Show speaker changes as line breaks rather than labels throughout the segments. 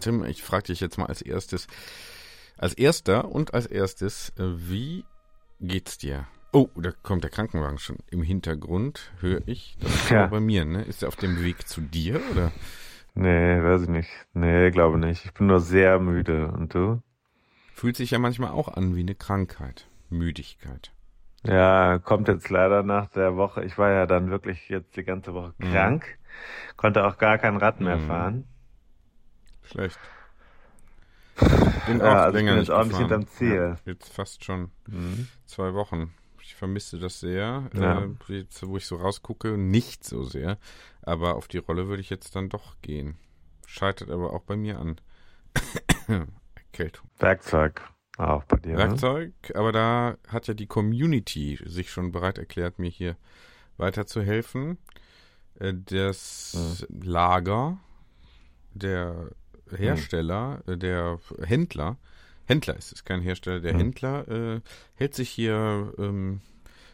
Tim, ich frage dich jetzt mal als erstes, als erster und als erstes, äh, wie geht's dir? Oh, da kommt der Krankenwagen schon im Hintergrund, höre ich. Das ist
Ja.
bei mir, ne? Ist er auf dem Weg zu dir oder?
Nee, weiß ich nicht. Nee, glaube nicht. Ich bin nur sehr müde. Und du?
Fühlt sich ja manchmal auch an wie eine Krankheit. Müdigkeit.
Ja, kommt jetzt leider nach der Woche. Ich war ja dann wirklich jetzt die ganze Woche
Mhm.
krank. Konnte auch gar kein Rad mehr
Mhm.
fahren.
Schlecht. Bin
Ja,
auch
also ich
länger
bin
nicht
jetzt nicht
gefahren.
hinterm Ziel.
Ja, jetzt fast schon
Mhm.
zwei Wochen. Ich vermisse das sehr.
Ja.
Äh, jetzt, wo ich so rausgucke, nicht so sehr. Aber auf die Rolle würde ich jetzt dann doch gehen. Scheitert aber auch bei mir an. Erkältung.
Werkzeug auch bei dir. Ne?
Werkzeug, aber da hat ja die Community sich schon bereit erklärt, mir hier weiterzuhelfen. Äh, Das Lager, der Hersteller, äh, der Händler, Händler ist es, kein Hersteller, der
Mhm.
Händler äh, hält sich hier ähm,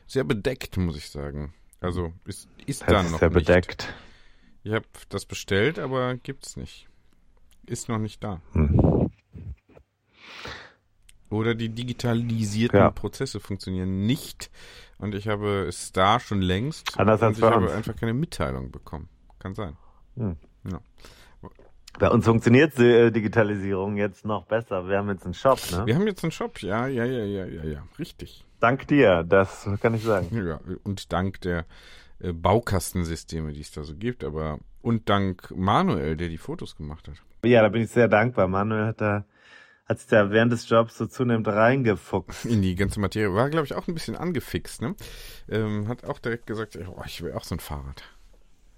sehr bedeckt, muss ich sagen. Also ist, ist da noch
ja
nicht.
bedeckt.
Ich habe das bestellt, aber gibt's nicht. Ist noch nicht da.
Hm.
Oder die digitalisierten
Ja.
Prozesse funktionieren nicht. Und ich habe es da schon längst.
Anders
und
als
ich habe
uns.
einfach keine Mitteilung bekommen. Kann sein.
Hm.
Ja.
Bei uns funktioniert die äh, Digitalisierung jetzt noch besser. Wir haben jetzt einen Shop, ne?
Wir haben jetzt einen Shop, ja, ja, ja, ja, ja, ja. Richtig.
Dank dir, das kann ich sagen.
Ja, und dank der äh, Baukastensysteme, die es da so gibt, aber und dank Manuel, der die Fotos gemacht hat.
Ja, da bin ich sehr dankbar. Manuel hat da hat sich da während des Jobs so zunehmend reingefuchst.
In die ganze Materie. War, glaube ich, auch ein bisschen angefixt, ne? Ähm, hat auch direkt gesagt, oh, ich will auch so ein Fahrrad.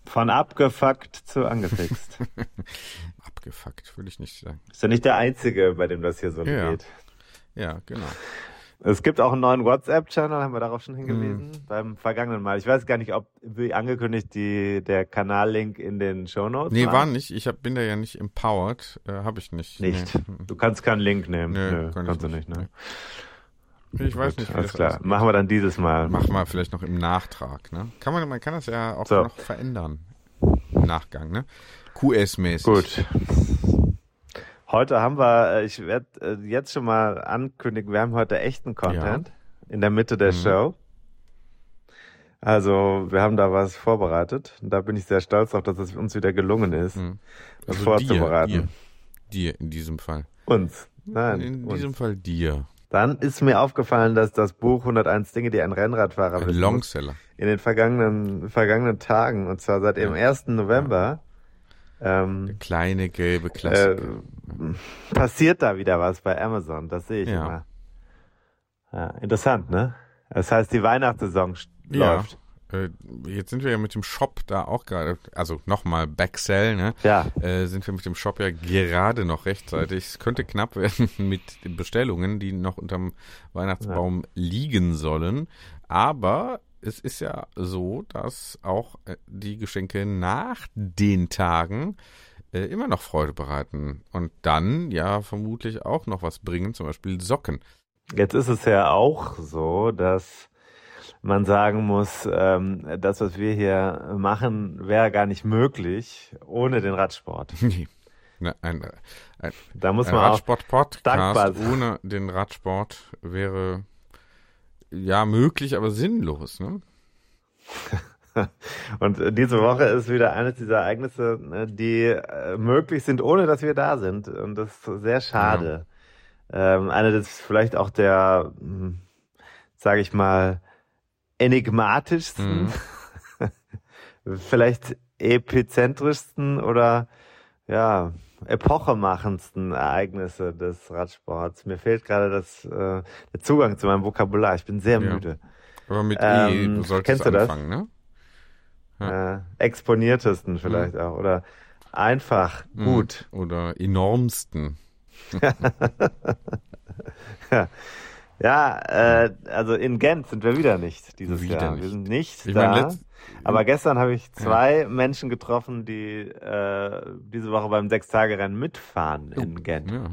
Von abgefuckt zu angefixt.
Abgefuckt, würde ich nicht sagen.
Ist ja nicht der Einzige, bei dem das hier so
Ja.
geht.
Ja, genau.
Es gibt auch einen neuen WhatsApp-Channel, haben wir darauf schon hingewiesen, beim vergangenen Mal. Ich weiß gar nicht, ob, wie angekündigt, die, der Kanallink in den Shownotes
Nee,
war.
war nicht. Ich hab, bin da ja nicht empowered. Äh, Habe ich nicht.
Nicht.
Nee.
Du kannst keinen Link nehmen.
Nee,
Nö,
kann
kannst du
nicht,
nicht, ne?
Ich weiß
Gut,
nicht, wie
Alles klar.
aussieht.
Machen wir dann dieses Mal.
Mach mal vielleicht noch im Nachtrag, ne? Kann man, man kann das ja auch
So.
noch verändern. Im Nachgang, ne? QS-mäßig.
Gut. Heute haben wir, äh, ich werde äh, jetzt schon mal ankündigen, wir haben heute echten Content in der Mitte der
Mhm.
Show. Also, wir haben da was vorbereitet. Und da bin ich sehr stolz auf, dass es uns wieder gelungen ist,
Mhm.
das
Also
vorzubereiten.
dir, dir, dir in diesem Fall.
Uns. Nein.
in
uns.
diesem Fall dir.
Dann ist mir aufgefallen, dass das Buch 101 Dinge, die ein Rennradfahrer
Ein
wissen
Longseller.
in den vergangenen, vergangenen Tagen, und zwar seit dem 1. November, ähm,
Kleine gelbe
äh,
Klassiker.
passiert da wieder was bei Amazon. Das sehe ich
Ja.
immer. Ja, interessant, ne? Das heißt, die Weihnachtssaison
Ja.
läuft.
Äh, jetzt sind wir ja mit dem Shop da auch gerade, also nochmal Backsell, ne?
Ja.
Äh, sind wir mit dem Shop ja gerade noch rechtzeitig. Es könnte knapp werden mit den Bestellungen, die noch unterm Weihnachtsbaum liegen sollen. Aber es ist ja so, dass auch äh, die Geschenke nach den Tagen äh, immer noch Freude bereiten und dann ja vermutlich auch noch was bringen, zum Beispiel Socken.
Jetzt ist es ja auch so, dass man sagen muss, ähm, das, was wir hier machen, wäre gar nicht möglich ohne den Radsport.
Nee. Ne, ein, ein,
Da muss man auch
Radsport-Podcast
dankbar sein.
ohne den Radsport wäre ja, möglich, aber sinnlos, ne?
Und äh, diese Woche ist wieder eines dieser Ereignisse, ne, die äh, möglich sind, ohne dass wir da sind. Und das ist sehr schade. Ja. Ähm, eine des vielleicht auch der, hm, sage ich mal, enigmatischsten, mhm. vielleicht epizentrischsten oder ja, epochemachendsten Ereignisse des Radsports. Mir fehlt gerade das, äh, der Zugang zu meinem Vokabular. Ich bin sehr ja. müde.
Aber mit ähm, E solltest du anfangen,
das? ne? Ja. Äh, exponiertesten vielleicht mhm. auch. Oder einfach mhm. gut.
Oder enormsten.
ja. Ja, äh, also in Gent sind wir wieder nicht dieses wieder Jahr. Nicht. Wir sind nicht ich da. Mein, aber gestern habe ich zwei ja. Menschen getroffen, die äh, diese Woche beim Sechstagerennen mitfahren oh. in Gent. Ja.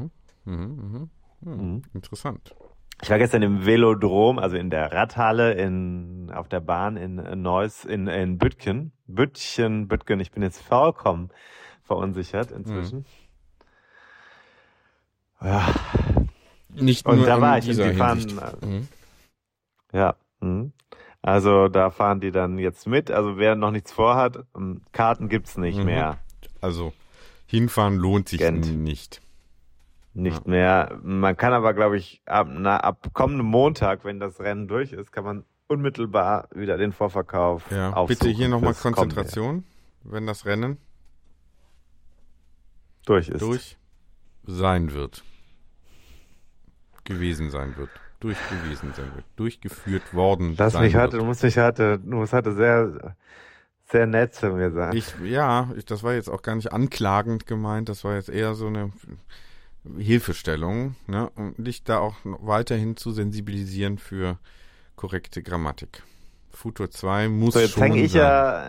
Mhm,
mhm. Mhm. Interessant.
Ich war gestern im Velodrom, also in der Radhalle in, auf der Bahn in Neuss, in, in Bütgen. Bütchen, Bütgen. Ich bin jetzt vollkommen verunsichert inzwischen. Mhm. Ja,
nicht
und nur da war ich und die fahren, mhm. ja, mh. also da fahren die dann jetzt mit. Also wer noch nichts vorhat, ähm, Karten gibt's nicht mhm. mehr.
Also hinfahren lohnt sich Gent. nicht.
Nicht ja. mehr. Man kann aber, glaube ich, ab, na, ab kommendem Montag, wenn das Rennen durch ist, kann man unmittelbar wieder den Vorverkauf
ja. Bitte hier nochmal Konzentration, wenn das Rennen
durch ist.
Durch sein wird gewesen sein wird. Durchgewesen sein wird. Durchgeführt worden
Lass
sein
mich heute,
wird.
du musst mich heute, du musst heute sehr, sehr nett zu mir sein.
Ich, ja, ich, das war jetzt auch gar nicht anklagend gemeint, das war jetzt eher so eine Hilfestellung, ne, um dich da auch weiterhin zu sensibilisieren für korrekte Grammatik. Futur 2 muss so,
jetzt
schon
ich ja,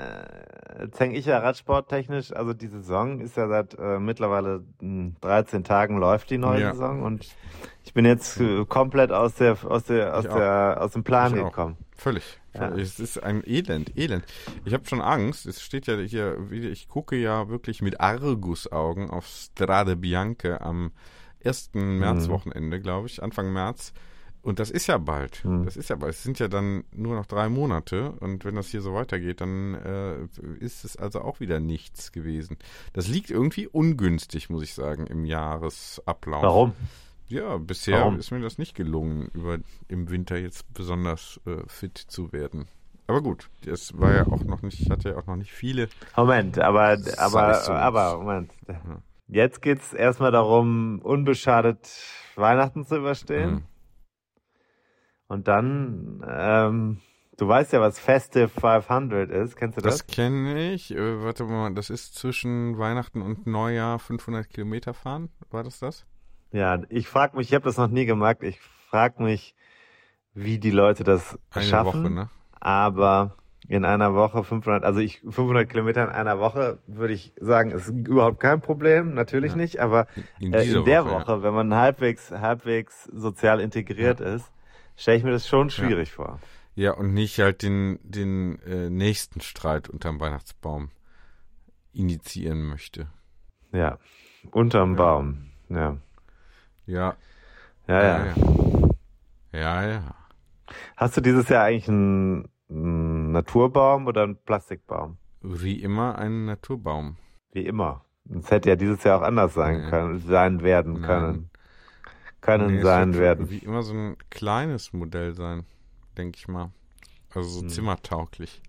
jetzt häng ich ja radsporttechnisch, also die Saison ist ja seit äh, mittlerweile 13 hm, Tagen läuft die neue ja. Saison und ich bin jetzt äh, komplett aus der aus der aus der aus dem Plan gekommen.
Völlig. Ja. Es ist ein Elend, Elend. Ich habe schon Angst. Es steht ja hier, ich gucke ja wirklich mit Argusaugen auf Strade Bianche am ersten mhm. Märzwochenende, glaube ich, Anfang März. Und das ist ja bald. Hm. Das ist ja bald. Es sind ja dann nur noch drei Monate. Und wenn das hier so weitergeht, dann äh, ist es also auch wieder nichts gewesen. Das liegt irgendwie ungünstig, muss ich sagen, im Jahresablauf.
Warum?
Ja, bisher Warum? ist mir das nicht gelungen, über im Winter jetzt besonders äh, fit zu werden. Aber gut, das war ja auch noch nicht, ich hatte ja auch noch nicht viele.
Moment, aber, aber, aber, Moment. Jetzt geht's erstmal darum, unbeschadet Weihnachten zu überstehen. Mhm. Und dann, ähm, du weißt ja, was Festive 500 ist. Kennst du das?
Das kenne ich. Äh, warte mal, das ist zwischen Weihnachten und Neujahr 500 Kilometer fahren. War das das?
Ja, ich frage mich, ich habe das noch nie gemacht. Ich frage mich, wie die Leute das Eine schaffen. Woche, ne? Aber in einer Woche 500, also ich 500 Kilometer in einer Woche würde ich sagen, ist überhaupt kein Problem, natürlich ja. nicht. Aber in, äh, in der Woche, Woche ja. wenn man halbwegs halbwegs sozial integriert ja. ist, stelle ich mir das schon schwierig ja. vor.
Ja, und nicht halt den, den äh, nächsten Streit unterm Weihnachtsbaum initiieren möchte.
Ja, unterm ja. Baum, ja.
Ja.
Ja, ja.
Ja, ja. ja.
Hast du dieses Jahr eigentlich einen, einen Naturbaum oder einen Plastikbaum?
Wie immer einen Naturbaum.
Wie immer. Es hätte ja dieses Jahr auch anders sein können, sein werden können können nee, sein werden.
Wie immer so ein kleines Modell sein, denke ich mal. Also so hm. zimmertauglich.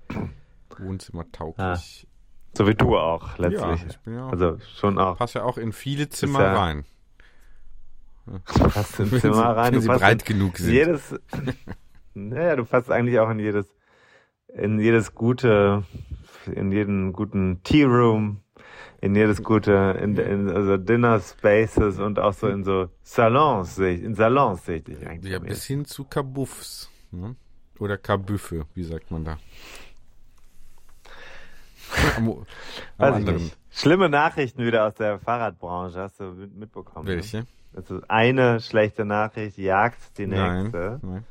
Wohnzimmertauglich.
Ah. So wie du auch, letztlich. Ja, ich bin ja auch, also schon auch.
Passt ja auch in viele Zimmer ja, rein.
Du passt in Zimmer rein.
Wenn sie breit genug sind.
Jedes, naja, du passt eigentlich auch in jedes, in jedes gute, in jeden guten Tea Room, in jedes gute, in, in also Dinner Spaces und auch so in so Salons sehe ich, in Salons sehe ich dich eigentlich.
Ja, bis hin zu Kabuffs. Ne? Oder Kabüffe, wie sagt man da?
am, am nicht. Schlimme Nachrichten wieder aus der Fahrradbranche, hast du mitbekommen?
Ne? Welche? Ne?
Also eine schlechte Nachricht jagt die nächste. Nein, nein.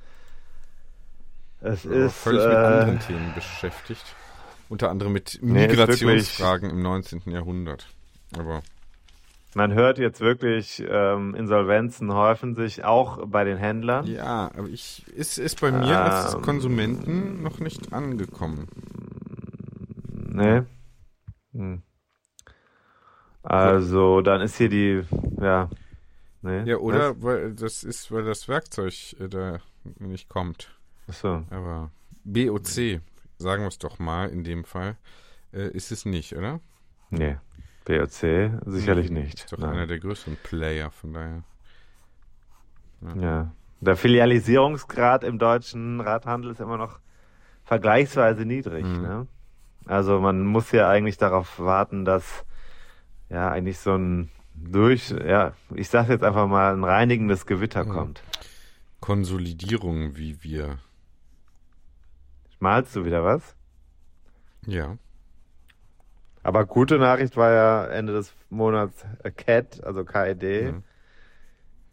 Es ist
völlig äh, mit anderen Themen beschäftigt. Unter anderem mit Migrationsfragen nee, im 19. Jahrhundert. Aber.
Man hört jetzt wirklich, ähm, Insolvenzen häufen sich auch bei den Händlern.
Ja, aber ich ist, ist bei mir ähm, als Konsumenten noch nicht angekommen.
Nee. Hm. Also, dann ist hier die, ja.
Nee, ja, oder was? weil das ist, weil das Werkzeug äh, da nicht kommt.
Ach so.
Aber BOC, sagen wir es doch mal in dem Fall, äh, ist es nicht, oder?
Nee. BOC sicherlich nee, nicht.
Ist doch Nein. einer der größeren Player, von daher.
Ja. ja. Der Filialisierungsgrad im deutschen Radhandel ist immer noch vergleichsweise niedrig. Mhm. Ne? Also man muss ja eigentlich darauf warten, dass ja eigentlich so ein durch, ja, ich sage jetzt einfach mal, ein reinigendes Gewitter mhm. kommt.
Konsolidierung, wie wir.
Malst du wieder was?
Ja.
Aber gute Nachricht war ja Ende des Monats CAT, also KED.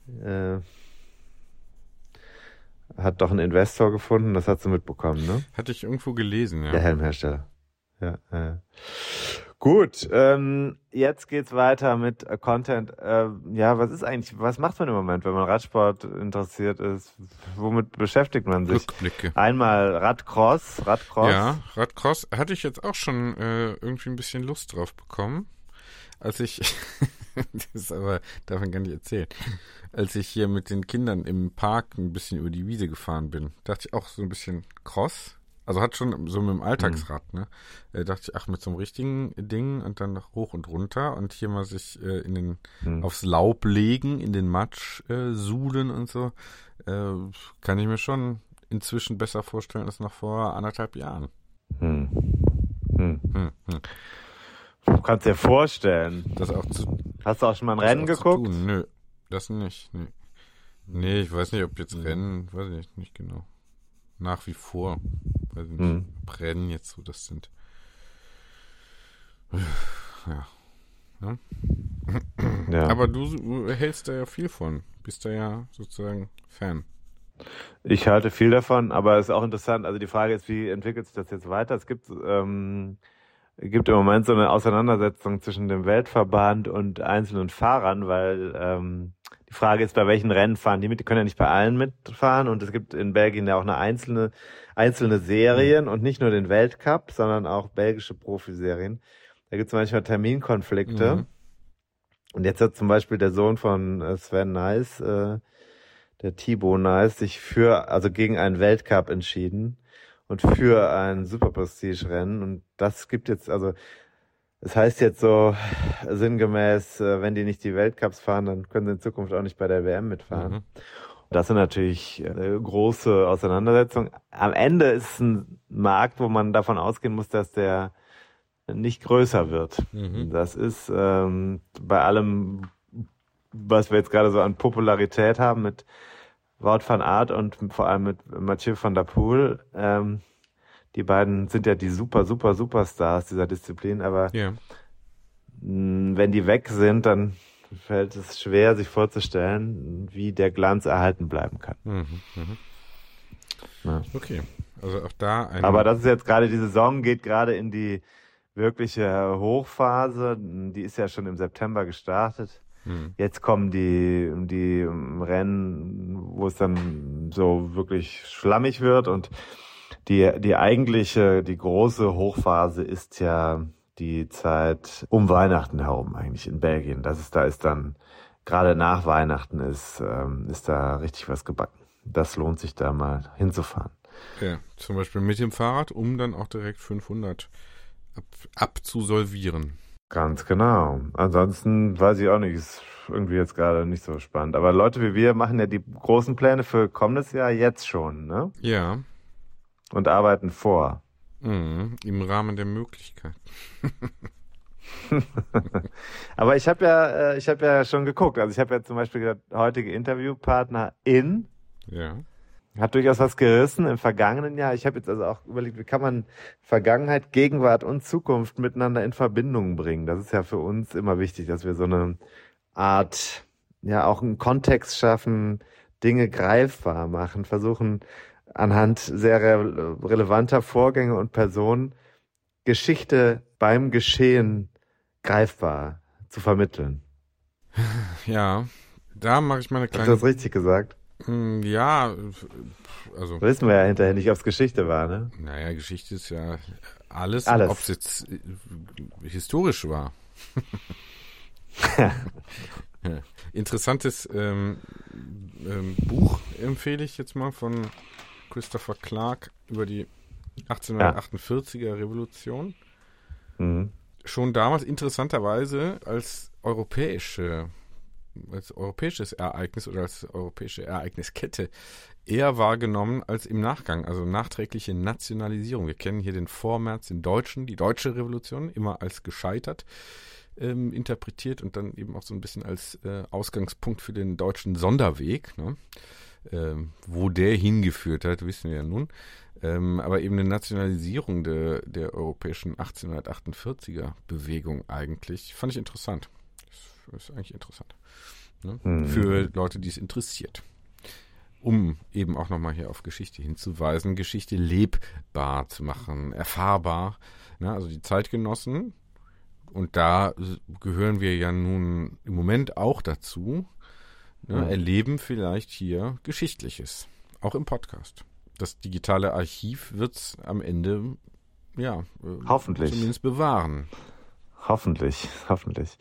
Mhm. Äh, hat doch einen Investor gefunden, das hast du mitbekommen, ne?
Hatte ich irgendwo gelesen, ja.
Der Helmhersteller. Ja, äh. Gut, ähm, jetzt geht's weiter mit äh, Content. Äh, ja, was ist eigentlich, was macht man im Moment, wenn man Radsport interessiert ist? Womit beschäftigt man sich?
Rückblicke.
Einmal Radcross, Radcross.
Ja, Radcross hatte ich jetzt auch schon äh, irgendwie ein bisschen Lust drauf bekommen, als ich, das ist aber, darf man gar nicht erzählen, als ich hier mit den Kindern im Park ein bisschen über die Wiese gefahren bin, dachte ich auch so ein bisschen Cross also hat schon so mit dem Alltagsrad, mhm. ne? Äh, dachte ich, ach, mit so einem richtigen Ding und dann hoch und runter und hier mal sich äh, in den mhm. aufs Laub legen, in den Matsch äh, suhlen und so, äh, kann ich mir schon inzwischen besser vorstellen als noch vor anderthalb Jahren. Hm.
Hm. Hm, hm. Du kannst dir vorstellen.
Das auch zu,
Hast du auch schon mal ein Rennen geguckt?
Nö, das nicht. Nee. nee, ich weiß nicht, ob jetzt hm. Rennen, weiß ich nicht genau. Nach wie vor. Weiß nicht, hm. Brennen jetzt so, das sind. Ja. ja. ja. Aber du hältst da ja viel von. Bist da ja sozusagen Fan.
Ich halte viel davon, aber es ist auch interessant. Also die Frage ist, wie entwickelt sich das jetzt weiter? Es gibt, ähm, gibt im Moment so eine Auseinandersetzung zwischen dem Weltverband und einzelnen Fahrern, weil ähm, die Frage ist, bei welchen Rennen fahren die mit? Die können ja nicht bei allen mitfahren und es gibt in Belgien ja auch eine einzelne, einzelne Serien und nicht nur den Weltcup, sondern auch belgische Profiserien. Da gibt es manchmal Terminkonflikte. Mhm. Und jetzt hat zum Beispiel der Sohn von äh, Sven Nice, äh, der Thibaut Nice, sich für, also gegen einen Weltcup entschieden und für ein Super Prestige Rennen. Und das gibt jetzt, also das heißt jetzt so sinngemäß, äh, wenn die nicht die Weltcups fahren, dann können sie in Zukunft auch nicht bei der WM mitfahren. Mhm. Das sind natürlich eine große Auseinandersetzung. Am Ende ist es ein Markt, wo man davon ausgehen muss, dass der nicht größer wird. Mhm. Das ist ähm, bei allem, was wir jetzt gerade so an Popularität haben mit Wout van Aert und vor allem mit Mathieu van der Poel, ähm, die beiden sind ja die super, super, Superstars dieser Disziplin, aber yeah. wenn die weg sind, dann fällt es schwer, sich vorzustellen, wie der Glanz erhalten bleiben kann. Mhm,
mh. Okay, also auch da.
Ein aber das ist jetzt gerade die Saison geht gerade in die wirkliche Hochphase. Die ist ja schon im September gestartet. Mhm. Jetzt kommen die, die Rennen, wo es dann so wirklich schlammig wird und die, die eigentliche, die große Hochphase ist ja die Zeit um Weihnachten herum eigentlich in Belgien. Das ist, da ist dann, gerade nach Weihnachten ist, ähm, ist da richtig was gebacken. Das lohnt sich da mal hinzufahren.
Ja, zum Beispiel mit dem Fahrrad, um dann auch direkt 500 ab, abzusolvieren.
Ganz genau. Ansonsten weiß ich auch nicht, ist irgendwie jetzt gerade nicht so spannend. Aber Leute wie wir machen ja die großen Pläne für kommendes Jahr jetzt schon, ne?
Ja
und arbeiten vor.
Mhm, Im Rahmen der Möglichkeiten.
Aber ich habe ja, äh, ich habe ja schon geguckt. Also ich habe ja zum Beispiel gesagt, heutige Interviewpartner in.
Ja.
Hat durchaus was gerissen im vergangenen Jahr. Ich habe jetzt also auch überlegt, wie kann man Vergangenheit, Gegenwart und Zukunft miteinander in Verbindung bringen. Das ist ja für uns immer wichtig, dass wir so eine Art, ja, auch einen Kontext schaffen, Dinge greifbar machen, versuchen anhand sehr re relevanter Vorgänge und Personen Geschichte beim Geschehen greifbar zu vermitteln.
Ja, da mache ich meine kleine.
Hast du das richtig gesagt?
Hm, ja, also.
Wissen wir ja hinterher nicht, ob es Geschichte war, ne?
Naja, Geschichte ist ja alles,
alles.
ob es jetzt äh, historisch war. Interessantes ähm, ähm, Buch empfehle ich jetzt mal von Christopher Clark über die 1848er Revolution. Mhm. Schon damals interessanterweise als europäische als europäisches Ereignis oder als europäische Ereigniskette eher wahrgenommen als im Nachgang, also nachträgliche Nationalisierung. Wir kennen hier den Vormärz, den Deutschen, die deutsche Revolution, immer als gescheitert ähm, interpretiert und dann eben auch so ein bisschen als äh, Ausgangspunkt für den deutschen Sonderweg. Ne? Ähm, wo der hingeführt hat, wissen wir ja nun. Ähm, aber eben eine Nationalisierung der, der europäischen 1848er Bewegung eigentlich, fand ich interessant. Das ist eigentlich interessant. Ne? Mhm. Für Leute, die es interessiert. Um eben auch nochmal hier auf Geschichte hinzuweisen, Geschichte lebbar zu machen, erfahrbar. Ne? Also die Zeitgenossen, und da gehören wir ja nun im Moment auch dazu, ne? mhm. erleben vielleicht hier Geschichtliches, auch im Podcast. Das digitale Archiv wird es am Ende ja,
äh, hoffentlich
zumindest bewahren.
Hoffentlich, hoffentlich.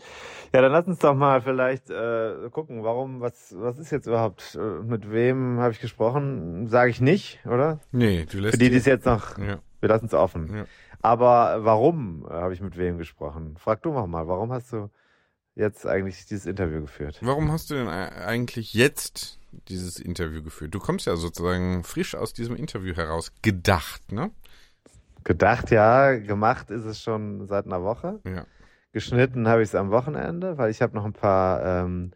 Ja, dann lass uns doch mal vielleicht äh, gucken, warum, was, was ist jetzt überhaupt, äh, mit wem habe ich gesprochen? Sage ich nicht, oder?
Nee, du lässt
Für die, die es jetzt noch, ja. wir lassen es offen. Ja. Aber warum äh, habe ich mit wem gesprochen? Frag du mal, warum hast du jetzt eigentlich dieses Interview geführt?
Warum hast du denn eigentlich jetzt dieses Interview geführt? Du kommst ja sozusagen frisch aus diesem Interview heraus gedacht, ne?
Gedacht, ja. Gemacht ist es schon seit einer Woche.
Ja.
Geschnitten habe ich es am Wochenende, weil ich habe noch ein paar, ähm,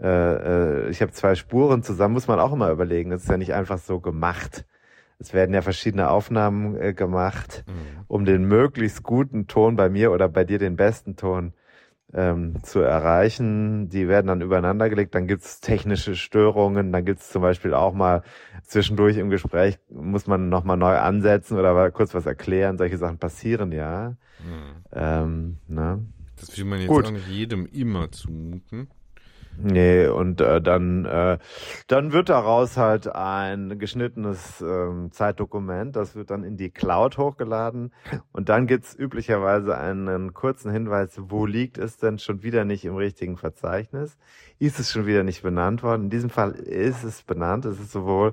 äh, äh, ich habe zwei Spuren zusammen, muss man auch immer überlegen. Das ist ja nicht einfach so gemacht. Es werden ja verschiedene Aufnahmen äh, gemacht, mhm. um den möglichst guten Ton bei mir oder bei dir den besten Ton ähm, zu erreichen. Die werden dann übereinander gelegt, dann gibt's technische Störungen, dann gibt's zum Beispiel auch mal zwischendurch im Gespräch, muss man nochmal neu ansetzen oder kurz was erklären. Solche Sachen passieren ja. Mhm. Ähm, ne?
Das will man jetzt Gut. auch nicht jedem immer zumuten.
Nee, und äh, dann, äh, dann wird daraus halt ein geschnittenes ähm, Zeitdokument, das wird dann in die Cloud hochgeladen und dann gibt's üblicherweise einen kurzen Hinweis, wo liegt es denn schon wieder nicht im richtigen Verzeichnis? Ist es schon wieder nicht benannt worden? In diesem Fall ist es benannt, es ist sowohl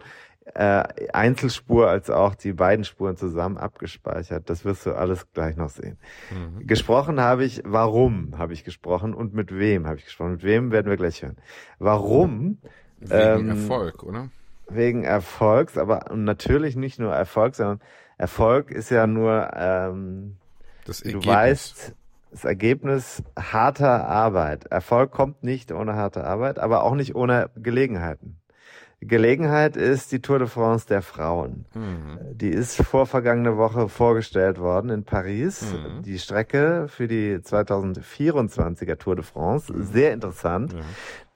äh, Einzelspur als auch die beiden Spuren zusammen abgespeichert. Das wirst du alles gleich noch sehen. Mhm. Gesprochen habe ich, warum habe ich gesprochen und mit wem habe ich gesprochen. Mit wem werden wir gleich hören. Warum?
Wegen ähm, Erfolg, oder?
Wegen Erfolgs, aber natürlich nicht nur Erfolg, sondern Erfolg ist ja nur, ähm,
das
du weißt, das Ergebnis harter Arbeit. Erfolg kommt nicht ohne harte Arbeit, aber auch nicht ohne Gelegenheiten. Gelegenheit ist die Tour de France der Frauen. Mhm. Die ist vor vergangene Woche vorgestellt worden in Paris. Mhm. Die Strecke für die 2024er Tour de France. Sehr interessant. Ja.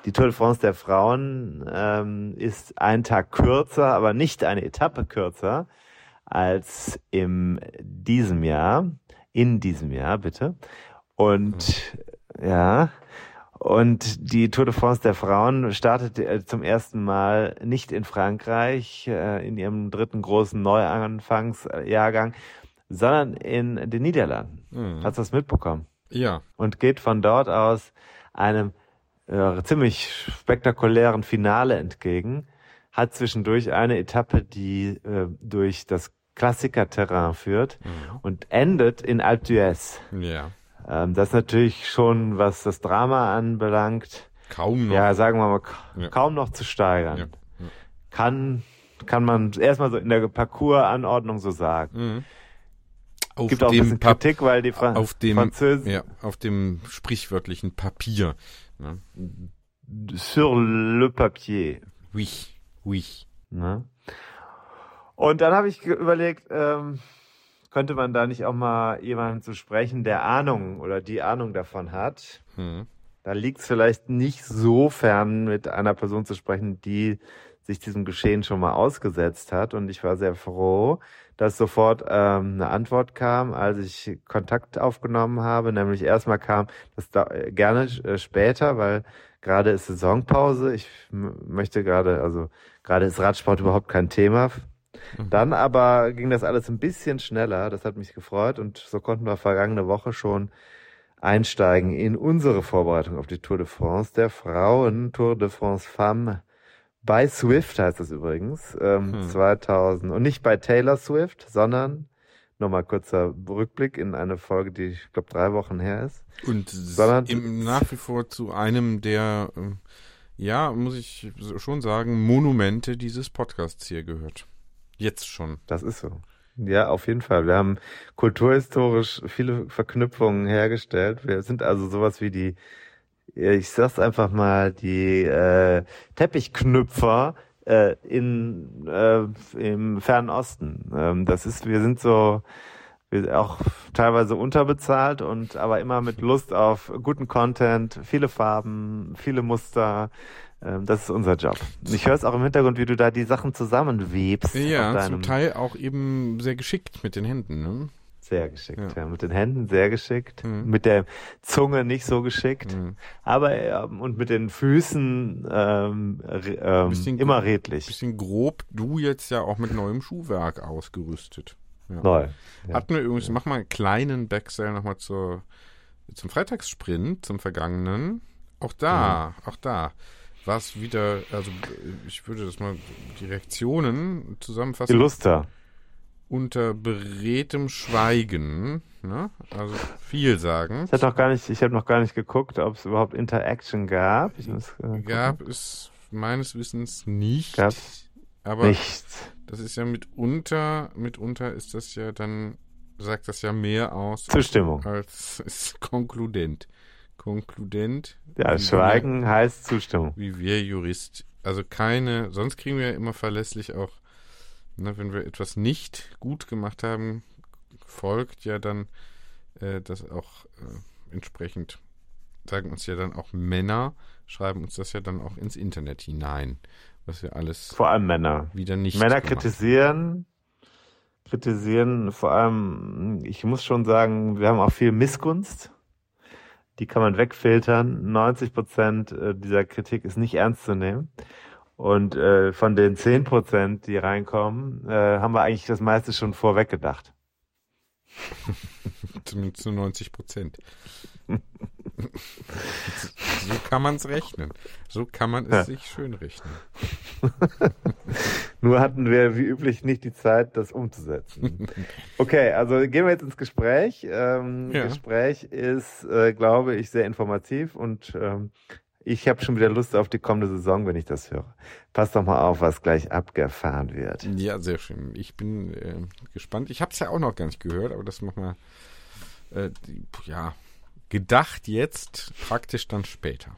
Die Tour de France der Frauen ähm, ist ein Tag kürzer, aber nicht eine Etappe kürzer als im diesem Jahr. In diesem Jahr, bitte. Und mhm. ja, und die Tour de France der Frauen startet äh, zum ersten Mal nicht in Frankreich äh, in ihrem dritten großen Neuanfangsjahrgang, sondern in den Niederlanden. Mhm. Hast du das mitbekommen?
Ja.
Und geht von dort aus einem äh, ziemlich spektakulären Finale entgegen. Hat zwischendurch eine Etappe, die äh, durch das Klassikerterrain führt mhm. und endet in Alpe d'Huez.
Ja.
Ähm, das ist natürlich schon, was das Drama anbelangt,
kaum noch.
Ja, sagen wir mal, ja. kaum noch zu steigern. Ja. Ja. Kann, kann man erstmal so in der Parcours-Anordnung so sagen. Mhm.
Auf
Gibt auch ein bisschen Kritik, weil die Fra
auf dem,
Französen...
Ja, auf dem sprichwörtlichen Papier.
Ne? Sur le papier.
Oui, oui.
Ne? Und dann habe ich überlegt, ähm, könnte man da nicht auch mal jemanden zu sprechen, der Ahnung oder die Ahnung davon hat? Hm. Da liegt es vielleicht nicht so fern, mit einer Person zu sprechen, die sich diesem Geschehen schon mal ausgesetzt hat. Und ich war sehr froh, dass sofort ähm, eine Antwort kam, als ich Kontakt aufgenommen habe. Nämlich erstmal kam das da, äh, gerne äh, später, weil gerade ist Saisonpause. Ich möchte gerade, also gerade ist Radsport überhaupt kein Thema. Mhm. Dann aber ging das alles ein bisschen schneller. Das hat mich gefreut und so konnten wir vergangene Woche schon einsteigen in unsere Vorbereitung auf die Tour de France, der Frauen Tour de France Femme. Bei Swift heißt es übrigens, ähm, hm. 2000. Und nicht bei Taylor Swift, sondern nochmal kurzer Rückblick in eine Folge, die ich glaube drei Wochen her ist.
Und sondern im, nach wie vor zu einem der, äh, ja, muss ich schon sagen, Monumente dieses Podcasts hier gehört. Jetzt schon.
Das ist so. Ja, auf jeden Fall. Wir haben kulturhistorisch viele Verknüpfungen hergestellt. Wir sind also sowas wie die, ich sag's einfach mal, die äh, Teppichknüpfer äh, in äh, im Fernen Osten. Ähm, das ist, wir sind so, wir auch teilweise unterbezahlt und aber immer mit Lust auf guten Content, viele Farben, viele Muster, das ist unser Job. Ich höre es auch im Hintergrund, wie du da die Sachen zusammenwebst.
Ja, zum Teil auch eben sehr geschickt mit den Händen. Ne?
Sehr geschickt, ja. ja. Mit den Händen sehr geschickt. Mhm. Mit der Zunge nicht so geschickt. Mhm. Aber ähm, und mit den Füßen ähm, ähm, immer redlich.
Bisschen grob, du jetzt ja auch mit neuem Schuhwerk ausgerüstet.
Ja. Neu.
Ja. Hatten wir übrigens, mach mal einen kleinen Backsell nochmal zur, zum Freitagssprint, zum vergangenen. Auch da, mhm. auch da war es wieder, also ich würde das mal, die Reaktionen zusammenfassen.
Illuster.
Unter beredtem Schweigen, ne? Also viel sagen.
Ich habe noch gar nicht, ich habe noch gar nicht geguckt, ob es überhaupt Interaction gab.
Muss, äh, gab es meines Wissens nicht.
Gab
aber
nichts.
Das ist ja mitunter, mitunter ist das ja dann, sagt das ja mehr aus.
Zustimmung.
Als ist konkludent konkludent.
Ja, Schweigen wir, heißt Zustimmung.
Wie wir Jurist. Also keine, sonst kriegen wir ja immer verlässlich auch, ne, wenn wir etwas nicht gut gemacht haben, folgt ja dann äh, das auch äh, entsprechend, sagen uns ja dann auch Männer, schreiben uns das ja dann auch ins Internet hinein, was wir alles.
Vor allem Männer.
Wieder nicht.
Männer kritisieren, kritisieren vor allem, ich muss schon sagen, wir haben auch viel Missgunst die kann man wegfiltern. 90 Prozent äh, dieser Kritik ist nicht ernst zu nehmen. Und äh, von den 10 Prozent, die reinkommen, äh, haben wir eigentlich das meiste schon vorweg gedacht.
Zumindest zu 90 Prozent. so kann man es rechnen. So kann man es ja. sich schön rechnen.
Nur hatten wir wie üblich nicht die Zeit, das umzusetzen. Okay, also gehen wir jetzt ins Gespräch. Ähm, ja. Gespräch ist, äh, glaube ich, sehr informativ und ähm, ich habe schon wieder Lust auf die kommende Saison, wenn ich das höre. Pass doch mal auf, was gleich abgefahren wird.
Ja, sehr schön. Ich bin äh, gespannt. Ich habe es ja auch noch gar nicht gehört, aber das machen wir, äh, ja, gedacht jetzt, praktisch dann später.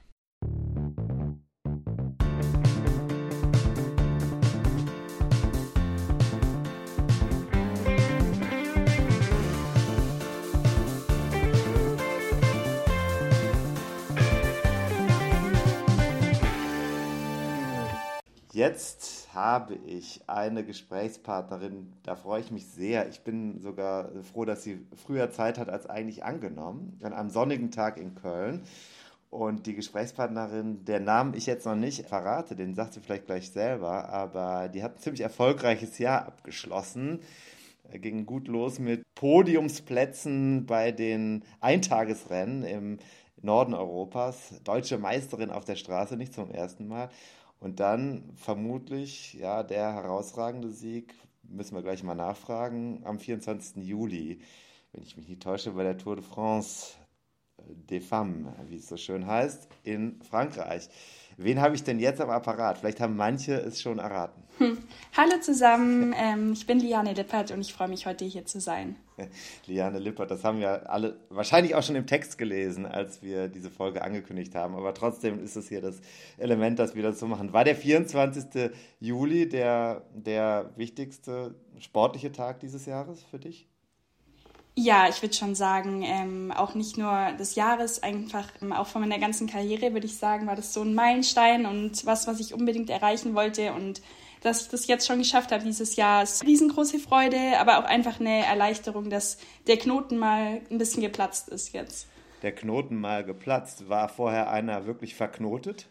Jetzt habe ich eine Gesprächspartnerin, da freue ich mich sehr. Ich bin sogar froh, dass sie früher Zeit hat als eigentlich angenommen, an einem sonnigen Tag in Köln. Und die Gesprächspartnerin, der Namen ich jetzt noch nicht verrate, den sagt sie vielleicht gleich selber, aber die hat ein ziemlich erfolgreiches Jahr abgeschlossen. Ging gut los mit Podiumsplätzen bei den Eintagesrennen im Norden Europas. Deutsche Meisterin auf der Straße, nicht zum ersten Mal. Und dann vermutlich, ja, der herausragende Sieg, müssen wir gleich mal nachfragen, am 24. Juli, wenn ich mich nicht täusche, bei der Tour de France des Femmes, wie es so schön heißt, in Frankreich. Wen habe ich denn jetzt am Apparat? Vielleicht haben manche es schon erraten.
Hm. Hallo zusammen, ähm, ich bin Liane Lippert und ich freue mich, heute hier zu sein.
Liane Lippert, das haben wir alle wahrscheinlich auch schon im Text gelesen, als wir diese Folge angekündigt haben. Aber trotzdem ist es hier das Element, das wir dazu machen. War der 24. Juli der, der wichtigste sportliche Tag dieses Jahres für dich?
Ja, ich würde schon sagen, ähm, auch nicht nur des Jahres, einfach ähm, auch von meiner ganzen Karriere würde ich sagen, war das so ein Meilenstein und was, was ich unbedingt erreichen wollte und dass ich das jetzt schon geschafft habe dieses Jahr, ist riesengroße Freude, aber auch einfach eine Erleichterung, dass der Knoten mal ein bisschen geplatzt ist jetzt.
Der Knoten mal geplatzt. War vorher einer wirklich verknotet?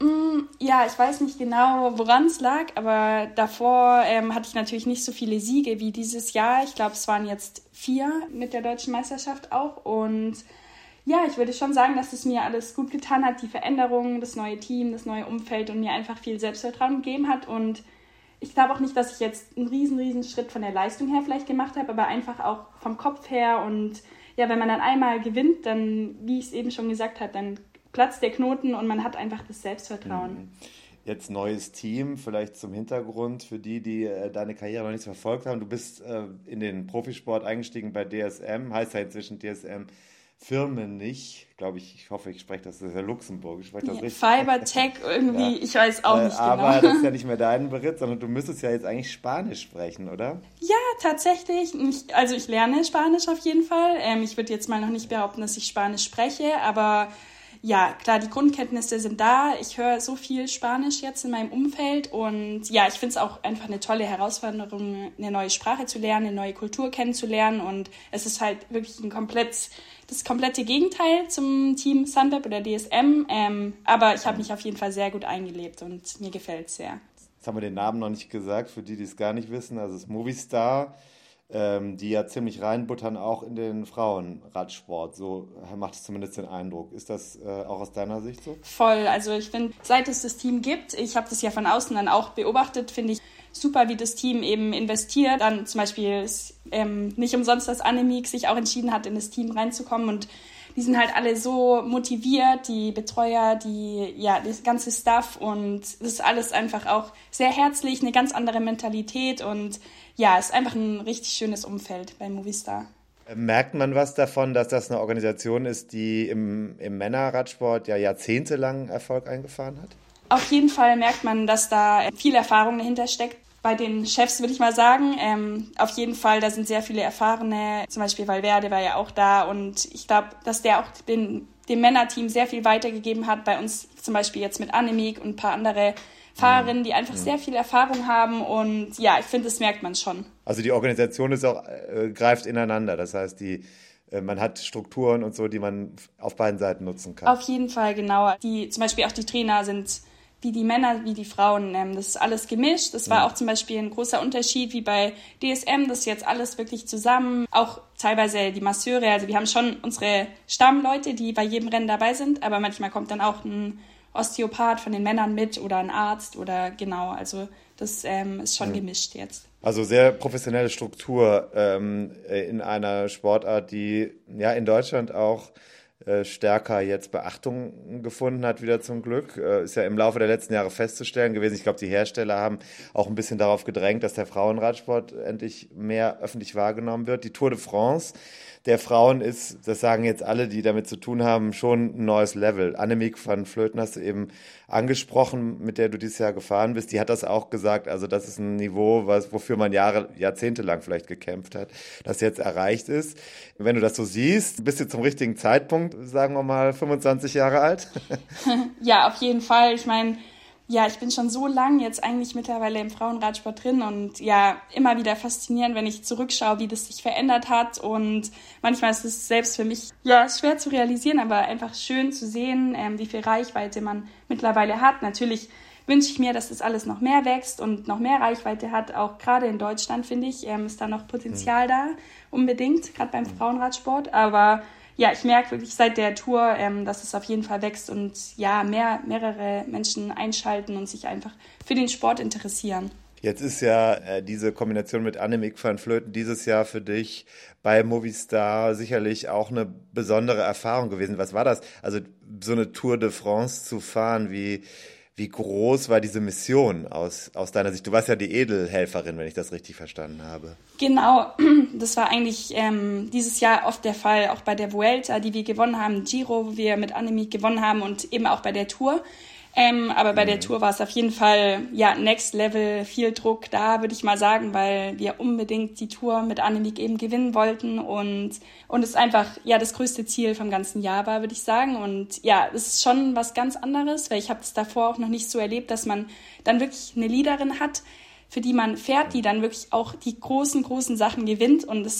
Mm, ja, ich weiß nicht genau, woran es lag, aber davor ähm, hatte ich natürlich nicht so viele Siege wie dieses Jahr. Ich glaube, es waren jetzt vier mit der deutschen Meisterschaft auch. Und ja, ich würde schon sagen, dass es mir alles gut getan hat, die Veränderungen, das neue Team, das neue Umfeld und mir einfach viel Selbstvertrauen gegeben hat. Und ich glaube auch nicht, dass ich jetzt einen riesen, riesen Schritt von der Leistung her vielleicht gemacht habe, aber einfach auch vom Kopf her. Und ja, wenn man dann einmal gewinnt, dann, wie ich es eben schon gesagt habe, dann platzt der Knoten und man hat einfach das Selbstvertrauen. Mhm.
Jetzt neues Team, vielleicht zum Hintergrund für die, die äh, deine Karriere noch nicht verfolgt haben. Du bist äh, in den Profisport eingestiegen bei DSM, heißt ja inzwischen DSM Firmen nicht, glaube ich, ich hoffe, ich spreche das, das ist ja Luxemburg, ich spreche das ja, richtig.
Fibertech irgendwie, ja. ich weiß auch äh, nicht
genau. Aber das ist ja nicht mehr dein Beritt, sondern du müsstest ja jetzt eigentlich Spanisch sprechen, oder?
Ja, tatsächlich. Ich, also ich lerne Spanisch auf jeden Fall. Ähm, ich würde jetzt mal noch nicht behaupten, dass ich Spanisch spreche, aber ja, klar, die Grundkenntnisse sind da. Ich höre so viel Spanisch jetzt in meinem Umfeld und ja, ich finde es auch einfach eine tolle Herausforderung, eine neue Sprache zu lernen, eine neue Kultur kennenzulernen und es ist halt wirklich ein komplett, das komplette Gegenteil zum Team Sunweb oder DSM, ähm, aber ich habe mich auf jeden Fall sehr gut eingelebt und mir gefällt es sehr.
Jetzt haben wir den Namen noch nicht gesagt, für die, die es gar nicht wissen. Also es ist Movistar ähm, die ja ziemlich reinbuttern auch in den Frauenradsport. So macht es zumindest den Eindruck. Ist das äh, auch aus deiner Sicht so?
Voll. Also ich finde, seit es das Team gibt, ich habe das ja von außen dann auch beobachtet, finde ich super, wie das Team eben investiert. Dann zum Beispiel ähm, nicht umsonst, dass Annemiek sich auch entschieden hat, in das Team reinzukommen und die sind halt alle so motiviert, die Betreuer, die, ja, das ganze Stuff und das ist alles einfach auch sehr herzlich, eine ganz andere Mentalität und ja, ist einfach ein richtig schönes Umfeld bei Movistar.
Merkt man was davon, dass das eine Organisation ist, die im, im Männerradsport ja jahrzehntelang Erfolg eingefahren hat?
Auf jeden Fall merkt man, dass da viel Erfahrung dahinter steckt. Bei den Chefs würde ich mal sagen, ähm, auf jeden Fall, da sind sehr viele Erfahrene. Zum Beispiel Valverde war ja auch da und ich glaube, dass der auch den, dem Männerteam sehr viel weitergegeben hat. Bei uns zum Beispiel jetzt mit Annemiek und ein paar andere Fahrerinnen, die einfach sehr viel Erfahrung haben und ja, ich finde, das merkt man schon.
Also die Organisation ist auch, äh, greift ineinander, das heißt, die, äh, man hat Strukturen und so, die man auf beiden Seiten nutzen kann.
Auf jeden Fall, genau. Die, zum Beispiel auch die Trainer sind wie die Männer, wie die Frauen. Ähm, das ist alles gemischt. Das war ja. auch zum Beispiel ein großer Unterschied wie bei DSM. Das ist jetzt alles wirklich zusammen. Auch teilweise die Masseure. Also wir haben schon unsere Stammleute, die bei jedem Rennen dabei sind. Aber manchmal kommt dann auch ein Osteopath von den Männern mit oder ein Arzt oder genau, also das ähm, ist schon ja. gemischt jetzt.
Also sehr professionelle Struktur ähm, in einer Sportart, die ja in Deutschland auch äh, stärker jetzt Beachtung gefunden hat, wieder zum Glück. Äh, ist ja im Laufe der letzten Jahre festzustellen gewesen. Ich glaube, die Hersteller haben auch ein bisschen darauf gedrängt, dass der Frauenradsport endlich mehr öffentlich wahrgenommen wird. Die Tour de France der Frauen ist, das sagen jetzt alle, die damit zu tun haben, schon ein neues Level. Annemiek van Flöten hast du eben angesprochen, mit der du dieses Jahr gefahren bist. Die hat das auch gesagt. Also das ist ein Niveau, was, wofür man Jahre, Jahrzehnte lang vielleicht gekämpft hat, das jetzt erreicht ist. Wenn du das so siehst, bist du zum richtigen Zeitpunkt, sagen wir mal, 25 Jahre alt?
ja, auf jeden Fall. Ich meine, ja, ich bin schon so lang jetzt eigentlich mittlerweile im Frauenradsport drin und ja, immer wieder faszinierend, wenn ich zurückschaue, wie das sich verändert hat. Und manchmal ist es selbst für mich ja schwer zu realisieren, aber einfach schön zu sehen, ähm, wie viel Reichweite man mittlerweile hat. Natürlich wünsche ich mir, dass das alles noch mehr wächst und noch mehr Reichweite hat. Auch gerade in Deutschland, finde ich, ähm, ist da noch Potenzial da, unbedingt, gerade beim Frauenradsport. Aber ja, ich merke wirklich seit der Tour, ähm, dass es auf jeden Fall wächst und ja, mehr, mehrere Menschen einschalten und sich einfach für den Sport interessieren.
Jetzt ist ja äh, diese Kombination mit Annemiek van Flöten dieses Jahr für dich bei Movistar sicherlich auch eine besondere Erfahrung gewesen. Was war das? Also so eine Tour de France zu fahren, wie, wie groß war diese Mission aus, aus deiner Sicht? Du warst ja die Edelhelferin, wenn ich das richtig verstanden habe.
Genau, das war eigentlich ähm, dieses Jahr oft der Fall, auch bei der Vuelta, die wir gewonnen haben, Giro, wo wir mit Annemiek gewonnen haben und eben auch bei der Tour. Ähm, aber bei mhm. der Tour war es auf jeden Fall ja Next Level, viel Druck da, würde ich mal sagen, weil wir unbedingt die Tour mit Annemiek eben gewinnen wollten und und es einfach ja das größte Ziel vom ganzen Jahr war, würde ich sagen. Und ja, es ist schon was ganz anderes, weil ich habe es davor auch noch nicht so erlebt, dass man dann wirklich eine Leaderin hat, für die man fährt, die dann wirklich auch die großen großen Sachen gewinnt und es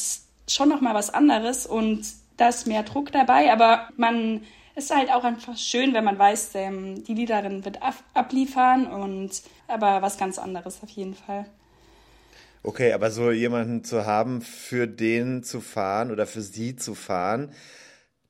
ist schon noch mal was anderes und da ist mehr Druck dabei, aber man ist halt auch einfach schön, wenn man weiß, ähm, die Liederin wird abliefern und aber was ganz anderes auf jeden Fall.
Okay, aber so jemanden zu haben, für den zu fahren oder für sie zu fahren,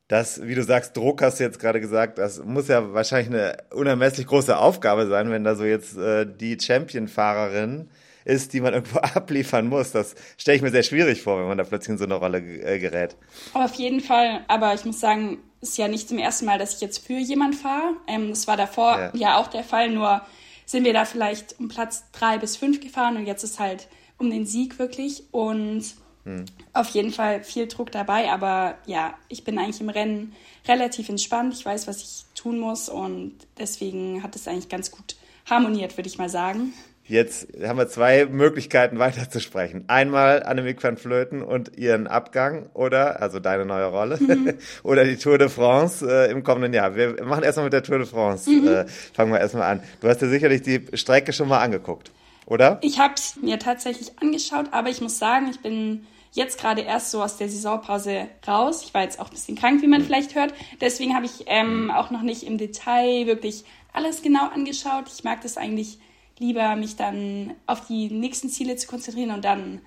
das, wie du sagst, Druck hast du jetzt gerade gesagt, das muss ja wahrscheinlich eine unermesslich große Aufgabe sein, wenn da so jetzt äh, die Champion-Fahrerin ist, die man irgendwo abliefern muss. Das stelle ich mir sehr schwierig vor, wenn man da plötzlich in so eine Rolle äh, gerät.
Auf jeden Fall, aber ich muss sagen, ist ja nicht zum ersten Mal, dass ich jetzt für jemand fahre. Ähm, das war davor ja. ja auch der Fall, nur sind wir da vielleicht um Platz drei bis fünf gefahren und jetzt ist halt um den Sieg wirklich und hm. auf jeden Fall viel Druck dabei, aber ja, ich bin eigentlich im Rennen relativ entspannt. Ich weiß, was ich tun muss und deswegen hat es eigentlich ganz gut harmoniert, würde ich mal sagen.
Jetzt haben wir zwei Möglichkeiten weiterzusprechen. Einmal Annemiek van Flöten und ihren Abgang oder, also deine neue Rolle, mhm. oder die Tour de France äh, im kommenden Jahr. Wir machen erstmal mit der Tour de France. Mhm. Äh, fangen wir erstmal an. Du hast dir sicherlich die Strecke schon mal angeguckt, oder?
Ich habe es mir tatsächlich angeschaut, aber ich muss sagen, ich bin jetzt gerade erst so aus der Saisonpause raus. Ich war jetzt auch ein bisschen krank, wie man mhm. vielleicht hört. Deswegen habe ich ähm, mhm. auch noch nicht im Detail wirklich alles genau angeschaut. Ich mag das eigentlich lieber mich dann auf die nächsten Ziele zu konzentrieren und dann,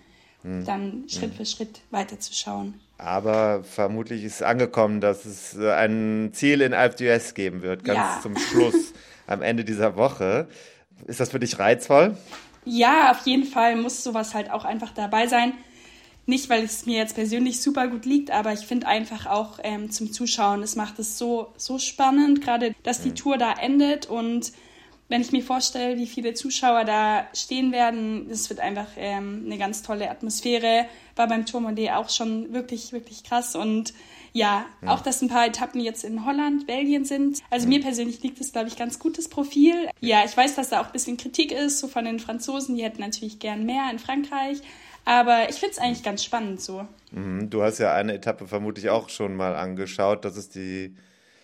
hm. dann Schritt hm. für Schritt weiterzuschauen.
Aber vermutlich ist angekommen, dass es äh, ein Ziel in Alp d'Huez geben wird, ganz ja. zum Schluss, am Ende dieser Woche. Ist das für dich reizvoll?
Ja, auf jeden Fall muss sowas halt auch einfach dabei sein. Nicht, weil es mir jetzt persönlich super gut liegt, aber ich finde einfach auch ähm, zum Zuschauen, es macht es so, so spannend, gerade dass die hm. Tour da endet und wenn ich mir vorstelle, wie viele Zuschauer da stehen werden, das wird einfach ähm, eine ganz tolle Atmosphäre. War beim Tour Mondé auch schon wirklich, wirklich krass. Und ja, ja, auch dass ein paar Etappen jetzt in Holland, Belgien sind. Also ja. mir persönlich liegt das, glaube ich, ganz gutes Profil. Ja, ich weiß, dass da auch ein bisschen Kritik ist, so von den Franzosen. Die hätten natürlich gern mehr in Frankreich. Aber ich finde es eigentlich ganz spannend so.
Mhm, du hast ja eine Etappe vermutlich auch schon mal angeschaut. Das ist die,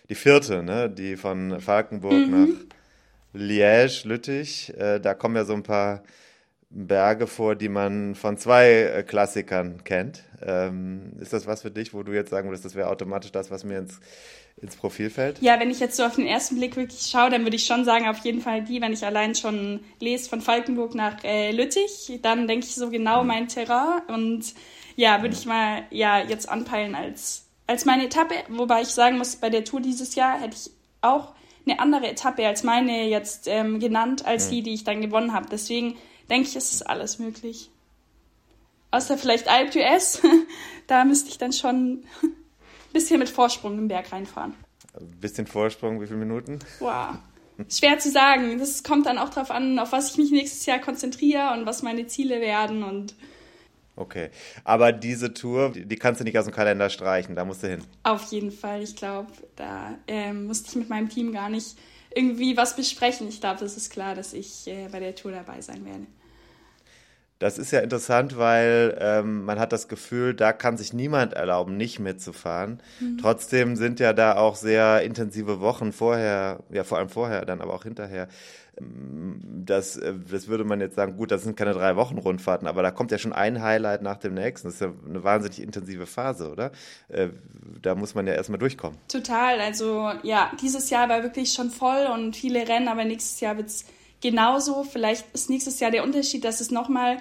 die vierte, ne? Die von Falkenburg mhm. nach Liège, Lüttich, äh, da kommen ja so ein paar Berge vor, die man von zwei äh, Klassikern kennt. Ähm, ist das was für dich, wo du jetzt sagen würdest, das wäre automatisch das, was mir ins, ins Profil fällt?
Ja, wenn ich jetzt so auf den ersten Blick wirklich schaue, dann würde ich schon sagen, auf jeden Fall die, wenn ich allein schon lese von Falkenburg nach äh, Lüttich, dann denke ich so genau mein Terrain und ja, würde ich mal ja jetzt anpeilen als, als meine Etappe, wobei ich sagen muss, bei der Tour dieses Jahr hätte ich auch eine andere Etappe als meine jetzt ähm, genannt, als mhm. die, die ich dann gewonnen habe. Deswegen denke ich, ist es alles möglich. Außer vielleicht Alp d'Huez, da müsste ich dann schon ein bisschen mit Vorsprung im Berg reinfahren.
Ein bisschen Vorsprung, wie viele Minuten?
Wow. Schwer zu sagen. Das kommt dann auch darauf an, auf was ich mich nächstes Jahr konzentriere und was meine Ziele werden und
Okay. Aber diese Tour, die, kannst du nicht aus dem Kalender streichen, da musst du hin.
Auf jeden Fall. Ich glaube, da ähm, musste ich mit meinem Team gar nicht irgendwie was besprechen. Ich glaube, das ist klar, dass ich äh, bei der Tour dabei sein werde.
Das ist ja interessant, weil ähm, man hat das Gefühl, da kann sich niemand erlauben, nicht mitzufahren. Mhm. Trotzdem sind ja da auch sehr intensive Wochen vorher, ja vor allem vorher, dann aber auch hinterher das, äh, das würde man jetzt sagen, gut, das sind keine drei Wochen Rundfahrten, aber da kommt ja schon ein Highlight nach dem nächsten. Das ist ja eine wahnsinnig intensive Phase, oder? Äh, da muss man ja erstmal durchkommen.
Total. Also ja, dieses Jahr war wirklich schon voll und viele Rennen, aber nächstes Jahr wird es genauso. Vielleicht ist nächstes Jahr der Unterschied, dass es nochmal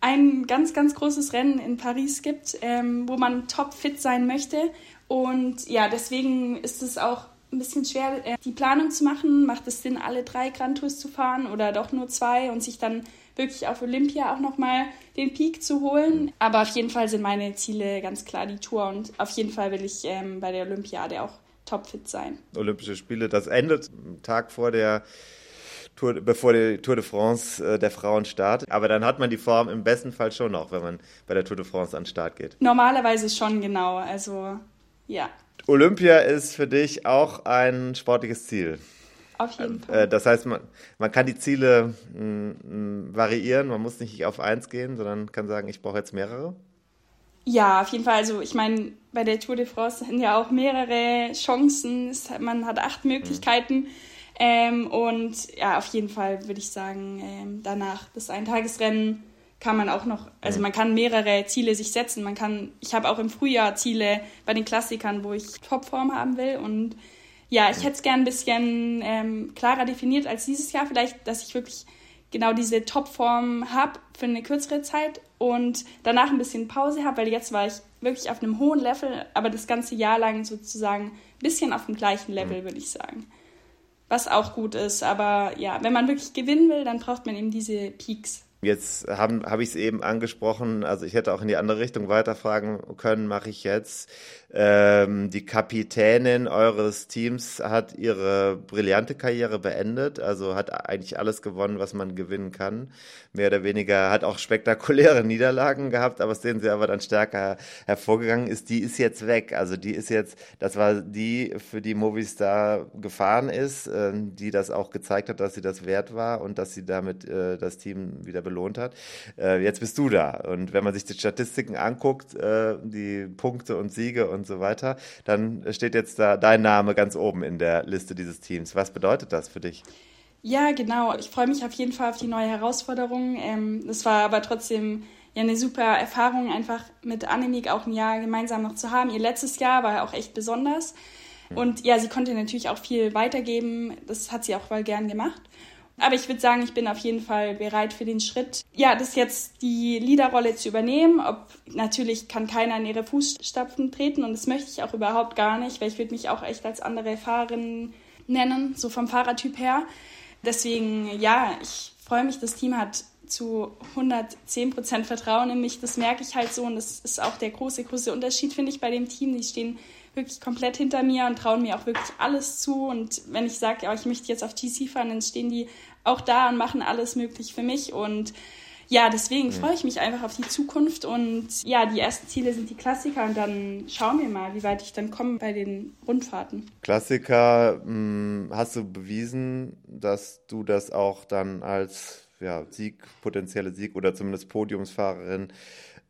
ein ganz, ganz großes Rennen in Paris gibt, ähm, wo man top fit sein möchte. Und ja, deswegen ist es auch ein bisschen schwer, äh, die Planung zu machen. Macht es Sinn, alle drei Grand Tours zu fahren oder doch nur zwei und sich dann wirklich auf Olympia auch nochmal den Peak zu holen. Aber auf jeden Fall sind meine Ziele ganz klar die Tour und auf jeden Fall will ich ähm, bei der Olympiade auch topfit sein.
Olympische Spiele, das endet Tag vor der Tour, bevor die Tour de France äh, der Frauen startet. Aber dann hat man die Form im besten Fall schon noch, wenn man bei der Tour de France an den Start geht.
Normalerweise schon, genau. Also ja.
Olympia ist für dich auch ein sportliches Ziel.
Auf jeden Fall.
Äh, das heißt, man, man kann die Ziele mh, mh, variieren, man muss nicht auf eins gehen, sondern kann sagen, ich brauche jetzt mehrere.
Ja, auf jeden Fall. Also ich meine, bei der Tour de France sind ja auch mehrere Chancen. Man hat acht Möglichkeiten. Mhm. Ähm, und ja, auf jeden Fall würde ich sagen, ähm, danach das Eintagesrennen kann man auch noch, also man kann mehrere Ziele sich setzen. Man kann, ich habe auch im Frühjahr Ziele bei den Klassikern, wo ich Topform haben will. Und ja, ich hätte es gern ein bisschen ähm, klarer definiert als dieses Jahr. Vielleicht, dass ich wirklich genau diese Topform habe für eine kürzere Zeit und danach ein bisschen Pause habe, weil jetzt war ich wirklich auf einem hohen Level, aber das ganze Jahr lang sozusagen ein bisschen auf dem gleichen Level, würde ich sagen. Was auch gut ist, aber ja, wenn man wirklich gewinnen will, dann braucht man eben diese Peaks.
Jetzt habe hab ich es eben angesprochen, also ich hätte auch in die andere Richtung weiterfragen können, mache ich jetzt. Ähm, die Kapitänin eures Teams hat ihre brillante Karriere beendet, also hat eigentlich alles gewonnen, was man gewinnen kann. Mehr oder weniger hat auch spektakuläre Niederlagen gehabt, aber aus denen sie aber dann stärker hervorgegangen ist. Die ist jetzt weg. Also die ist jetzt, das war die, für die Movistar gefahren ist, äh, die das auch gezeigt hat, dass sie das wert war und dass sie damit äh, das Team wieder belohnt hat. Äh, jetzt bist du da. Und wenn man sich die Statistiken anguckt, äh, die Punkte und Siege und so weiter, dann steht jetzt da dein Name ganz oben in der Liste dieses Teams. Was bedeutet das für dich?
Ja, genau. Ich freue mich auf jeden Fall auf die neue Herausforderung. Ähm, das war aber trotzdem ja eine super Erfahrung, einfach mit Annemiek auch ein Jahr gemeinsam noch zu haben. Ihr letztes Jahr war auch echt besonders. Hm. Und ja, sie konnte natürlich auch viel weitergeben. Das hat sie auch voll gern gemacht. Aber ich würde sagen, ich bin auf jeden Fall bereit für den Schritt. Ja, das jetzt die Leaderrolle zu übernehmen. Ob natürlich kann keiner in ihre Fußstapfen treten und das möchte ich auch überhaupt gar nicht, weil ich würde mich auch echt als andere Fahrerin nennen, so vom Fahrertyp her. Deswegen, ja, ich freue mich, das Team hat zu 110 Prozent Vertrauen in mich. Das merke ich halt so und das ist auch der große, große Unterschied, finde ich, bei dem Team. Die stehen wirklich komplett hinter mir und trauen mir auch wirklich alles zu. Und wenn ich sage, ja, ich möchte jetzt auf GC fahren, dann stehen die auch da und machen alles möglich für mich. Und ja, deswegen freue ich mich einfach auf die Zukunft. Und ja, die ersten Ziele sind die Klassiker und dann schauen wir mal, wie weit ich dann komme bei den Rundfahrten.
Klassiker, mh, hm, hast du bewiesen, dass du das auch dann als ja, Sieg, potenzielle Sieg oder zumindest Podiumsfahrerin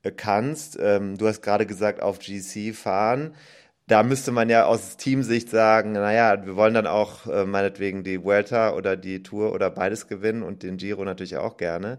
äh, kannst. Ähm, du hast gerade gesagt, auf GC fahren da müsste man ja aus Teamsicht sagen, naja, wir wollen dann auch äh, meinetwegen die Vuelta oder die Tour oder beides gewinnen und den Giro natürlich auch gerne.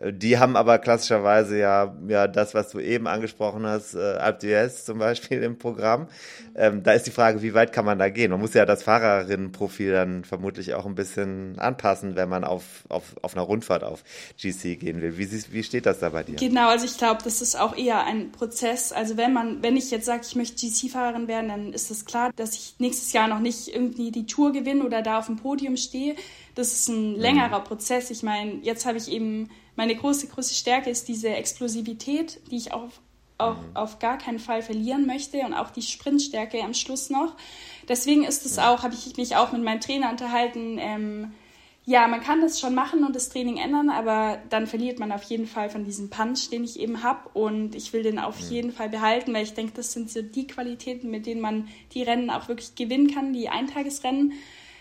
Die haben aber klassischerweise ja, ja das, was du eben angesprochen hast, äh, Alp d'Huez zum Beispiel im Programm. Ähm, da ist die Frage, wie weit kann man da gehen? Man muss ja das Fahrerinnenprofil dann vermutlich auch ein bisschen anpassen, wenn man auf, auf, auf einer Rundfahrt auf GC gehen will. Wie, wie steht das da bei dir?
Genau, also ich glaube, das ist auch eher ein Prozess. Also wenn man, wenn ich jetzt sage, ich möchte GC-Fahrerin werden, dann ist es klar, dass ich nächstes Jahr noch nicht irgendwie die Tour gewinne oder da auf dem Podium stehe. Das ist ein längerer mhm. Prozess. Ich meine, jetzt habe ich eben meine große, große Stärke ist diese Explosivität, die ich auch, auch mhm. auf gar keinen Fall verlieren möchte und auch die Sprintstärke am Schluss noch. Deswegen ist es auch, habe ich mich auch mit meinem Trainer unterhalten, ähm, ja, man kann das schon machen und das Training ändern, aber dann verliert man auf jeden Fall von diesem Punch, den ich eben habe. Und ich will den auf jeden Fall behalten, weil ich denke, das sind so die Qualitäten, mit denen man die Rennen auch wirklich gewinnen kann, die Eintagesrennen.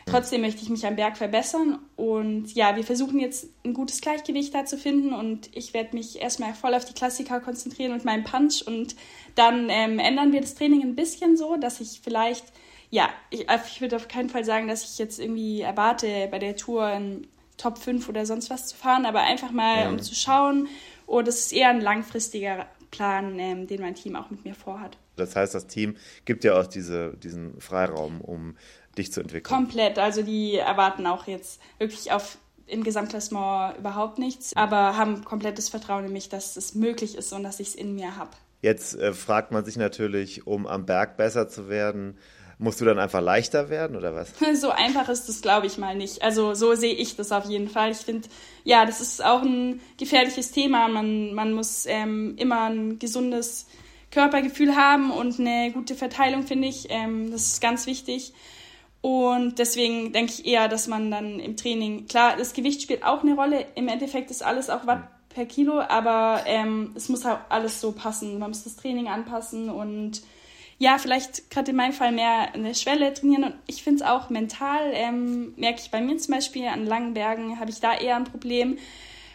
Trotzdem möchte ich mich am Berg verbessern und ja, wir versuchen jetzt ein gutes Gleichgewicht da zu finden und ich werde mich erstmal voll auf die Klassiker konzentrieren und meinen Punch und dann ähm, ändern wir das Training ein bisschen so, dass ich vielleicht, ja, ich, ich würde auf keinen Fall sagen, dass ich jetzt irgendwie erwarte, bei der Tour in Top 5 oder sonst was zu fahren, aber einfach mal, ja. um zu schauen, oh, das ist eher ein langfristiger Plan, ähm, den mein Team auch mit mir vorhat.
Das heißt, das Team gibt ja auch diese, diesen Freiraum, um dich zu entwickeln.
Komplett. Also die erwarten auch jetzt wirklich auf im Gesamtklassement überhaupt nichts, aber haben komplettes Vertrauen in mich, dass es möglich ist und dass ich es in mir habe.
Jetzt äh, fragt man sich natürlich, um am Berg besser zu werden, musst du dann einfach leichter werden oder was?
So einfach ist das, glaube ich mal nicht. Also so sehe ich das auf jeden Fall. Ich finde, ja, das ist auch ein gefährliches Thema. Man, man muss ähm, immer ein gesundes Körpergefühl haben und eine gute Verteilung, finde ich. Ähm, das ist ganz wichtig. Und deswegen denke ich eher, dass man dann im Training, klar, das Gewicht spielt auch eine Rolle. Im Endeffekt ist alles auch Watt per Kilo, aber ähm, es muss halt alles so passen. Man muss das Training anpassen und ja, vielleicht gerade in meinem Fall mehr eine Schwelle trainieren. Und ich finde es auch mental, ähm, merke ich bei mir zum Beispiel, an langen Bergen habe ich da eher ein Problem.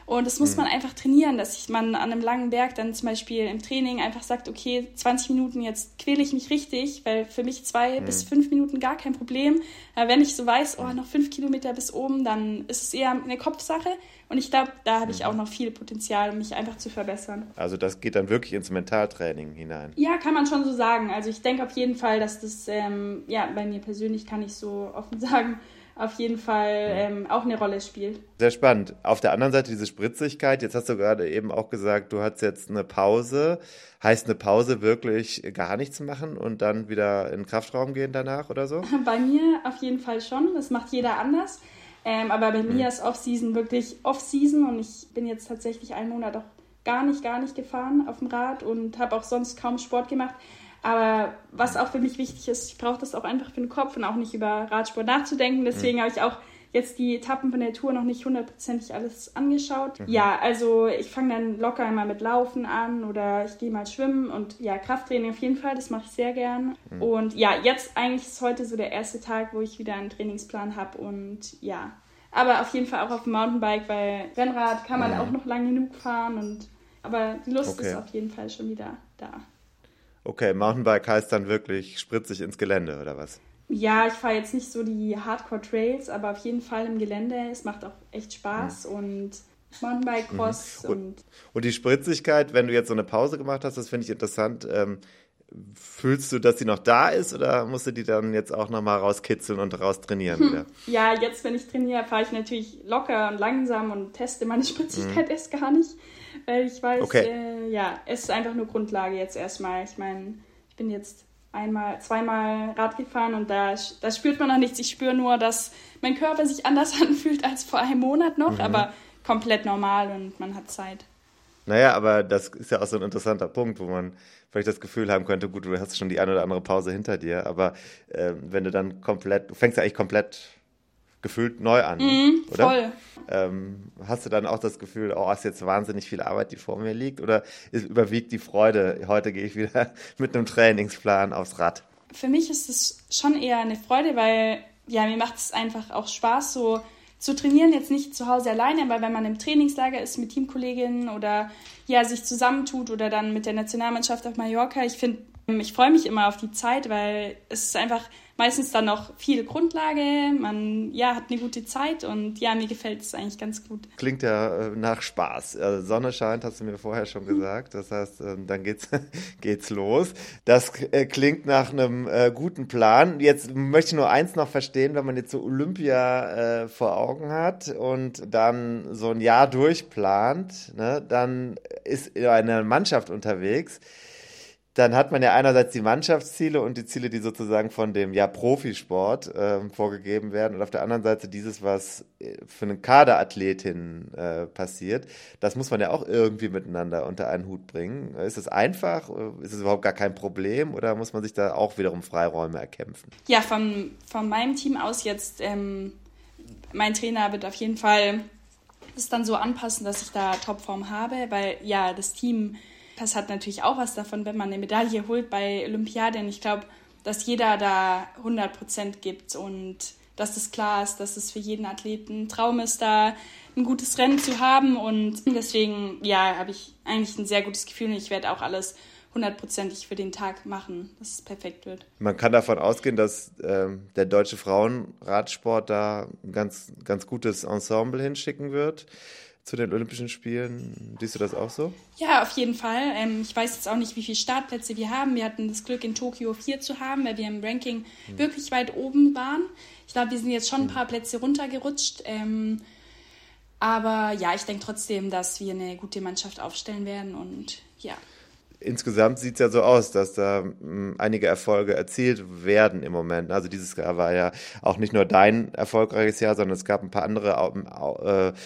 Und das muss mhm. man einfach trainieren, dass ich man an einem langen Berg dann zum Beispiel im Training einfach sagt, okay, 20 Minuten, jetzt quäle ich mich richtig, weil für mich zwei mhm. bis fünf Minuten gar kein Problem. Aber wenn ich so weiß, oh, noch fünf Kilometer bis oben, dann ist es eher eine Kopfsache. Und ich glaube, da habe ich mhm. auch noch viel Potenzial, um mich einfach zu verbessern.
Also das geht dann wirklich ins Mentaltraining hinein.
Ja, kann man schon so sagen. Also ich denke auf jeden Fall, dass das, ähm, ja, bei mir persönlich kann ich so offen sagen, auf jeden Fall ähm, auch eine Rolle spielt.
Sehr spannend. Auf der anderen Seite diese Spritzigkeit. Jetzt hast du gerade eben auch gesagt, du hast jetzt eine Pause. Heißt eine Pause wirklich gar nichts machen und dann wieder in den Kraftraum gehen danach oder so?
Bei mir auf jeden Fall schon. Das macht jeder anders. Ähm, aber bei mir ist Off-Season wirklich Off-Season und ich bin jetzt tatsächlich einen Monat auch gar nicht, gar nicht gefahren auf dem Rad und habe auch sonst kaum Sport gemacht. Aber was auch für mich wichtig ist, ich brauche das auch einfach für den Kopf und auch nicht über Radsport nachzudenken. Deswegen mhm. habe ich auch jetzt die Etappen von der Tour noch nicht hundertprozentig alles angeschaut. Mhm. Ja, also ich fange dann locker einmal mit Laufen an oder ich gehe mal schwimmen und ja, Krafttraining auf jeden Fall, das mache ich sehr gern. Mhm. Und ja, jetzt eigentlich ist heute so der erste Tag, wo ich wieder einen Trainingsplan habe und ja. Aber auf jeden Fall auch auf dem Mountainbike, weil Rennrad kann man mhm. auch noch lang genug fahren und aber die Lust okay. ist auf jeden Fall schon wieder da.
Okay, Mountainbike heißt dann wirklich spritzig ins Gelände oder was?
Ja, ich fahre jetzt nicht so die Hardcore-Trails, aber auf jeden Fall im Gelände. Es macht auch echt Spaß mhm. und Mountainbike-Cross.
Mhm. Und, und, und, die Spritzigkeit, wenn du jetzt so eine Pause gemacht hast, das finde ich interessant. Ähm, fühlst du, dass sie noch da ist oder musst du die dann jetzt auch nochmal rauskitzeln und raus trainieren hm. wieder?
Ja, jetzt, wenn ich trainiere, fahre ich natürlich locker und langsam und teste meine Spritzigkeit mhm. erst gar nicht, weil ich weiß, okay. äh, ja, es ist einfach nur Grundlage jetzt erstmal. Ich meine, ich bin jetzt einmal, zweimal Rad gefahren und da, da spürt man noch nichts. Ich spüre nur, dass mein Körper sich anders anfühlt als vor einem Monat noch, mhm. aber komplett normal und man hat Zeit.
Naja, aber das ist ja auch so ein interessanter Punkt, wo man vielleicht das Gefühl haben könnte, gut, du hast schon die eine oder andere Pause hinter dir, aber äh, wenn du dann komplett, du fängst ja eigentlich komplett gefühlt neu an,
mhm, oder? Voll.
Ähm, hast du dann auch das Gefühl, oh, ist jetzt wahnsinnig viel Arbeit, die vor mir liegt? Oder ist, überwiegt die Freude, heute gehe ich wieder mit einem Trainingsplan aufs Rad?
Für mich ist es schon eher eine Freude, weil ja, mir macht es einfach auch Spaß, so zu trainieren, jetzt nicht zu Hause alleine, aber wenn man im Trainingslager ist mit Teamkolleginnen oder ja, sich zusammentut oder dann mit der Nationalmannschaft auf Mallorca, ich finde, ich freue mich immer auf die Zeit, weil es ist einfach meistens dann noch viel Grundlage, man ja, hat eine gute Zeit und ja, mir gefällt es eigentlich ganz gut.
Klingt ja äh, nach Spaß. Also Sonne scheint, hast du mir vorher schon gesagt. Das heißt, äh, dann geht's, geht's los. Das äh, klingt nach einem guten Plan. Jetzt möchte ich nur eins noch verstehen, wenn man jetzt so Olympia vor Augen hat und dann so ein Jahr durchplant, ne, dann ist eine Mannschaft unterwegs dann hat man ja einerseits die Mannschaftsziele und die Ziele, die sozusagen von dem ja Profisport äh, vorgegeben werden und auf der anderen Seite dieses, was äh, für eine Kaderathletin äh, passiert. Das muss man ja auch irgendwie miteinander unter einen Hut bringen. Ist es einfach? Ist es überhaupt gar kein Problem oder muss man sich da auch wiederum Freiräume erkämpfen?
Ja, von, von meinem Team aus jetzt, ähm, mein Trainer wird auf jeden Fall das dann so anpassen, dass ich da Topform habe, weil ja, das Team das hat natürlich auch was davon, wenn man eine Medaille holt bei Olympiaden. Ich glaube, dass jeder da 100 Prozent gibt und dass das klar ist, dass es für jeden Athleten ein Traum ist, da ein gutes Rennen zu haben. Und deswegen, ja, habe ich eigentlich ein sehr gutes Gefühl und ich werde auch alles hundertprozentig für den Tag machen, dass es perfekt wird.
Man kann davon ausgehen, dass ähm, der deutsche Frauenradsport da ein ganz, ganz gutes Ensemble hinschicken wird zu den Olympischen Spielen. Siehst du das auch so?
Ja, auf jeden Fall. Ähm, ich weiß jetzt auch nicht, wie viele Startplätze wir haben. Wir hatten das Glück, in Tokio vier zu haben, weil wir im Ranking hm. wirklich weit oben waren. Ich glaube, wir sind jetzt schon ein hm. paar Plätze runtergerutscht. Ähm, aber ja, ich denke trotzdem, dass wir eine gute Mannschaft aufstellen werden und ja.
Insgesamt sieht es ja so aus, dass da mh, hm, einige Erfolge erzielt werden im Moment. Also dieses Jahr war ja auch nicht nur dein erfolgreiches Jahr, sondern es gab ein paar andere äh,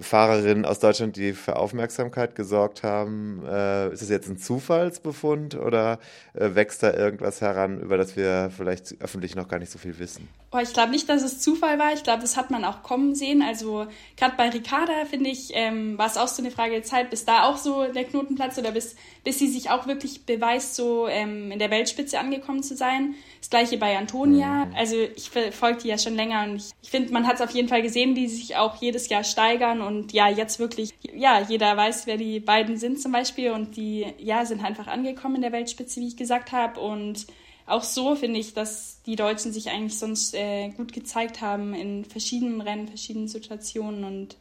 Fahrerinnen aus Deutschland, die für Aufmerksamkeit gesorgt haben. Äh, ist es jetzt ein Zufallsbefund oder äh, wächst da irgendwas heran, über das wir vielleicht öffentlich noch gar nicht so viel wissen?
Oh, ich glaube nicht, dass es Zufall war. Ich glaube, das hat man auch kommen sehen. Also gerade bei Ricarda, finde ich, ähm, war es auch so eine Frage der Zeit, bis da auch so der Knotenplatz oder bis, bis sie sich auch wirklich beweist, so ähm, in der Weltspitze angekommen zu sein. Das gleiche bei Antonia. Mhm. Also ich verfolge die ja schon länger und ich, ich finde, man hat es auf jeden Fall gesehen, wie sie sich auch jedes Jahr steigern und ja, jetzt wirklich, ja, jeder weiß, wer die beiden sind zum Beispiel und die, ja, sind einfach angekommen in der Weltspitze, wie ich gesagt habe und auch so finde ich, dass die Deutschen sich eigentlich sonst äh, gut gezeigt haben in verschiedenen Rennen, verschiedenen Situationen und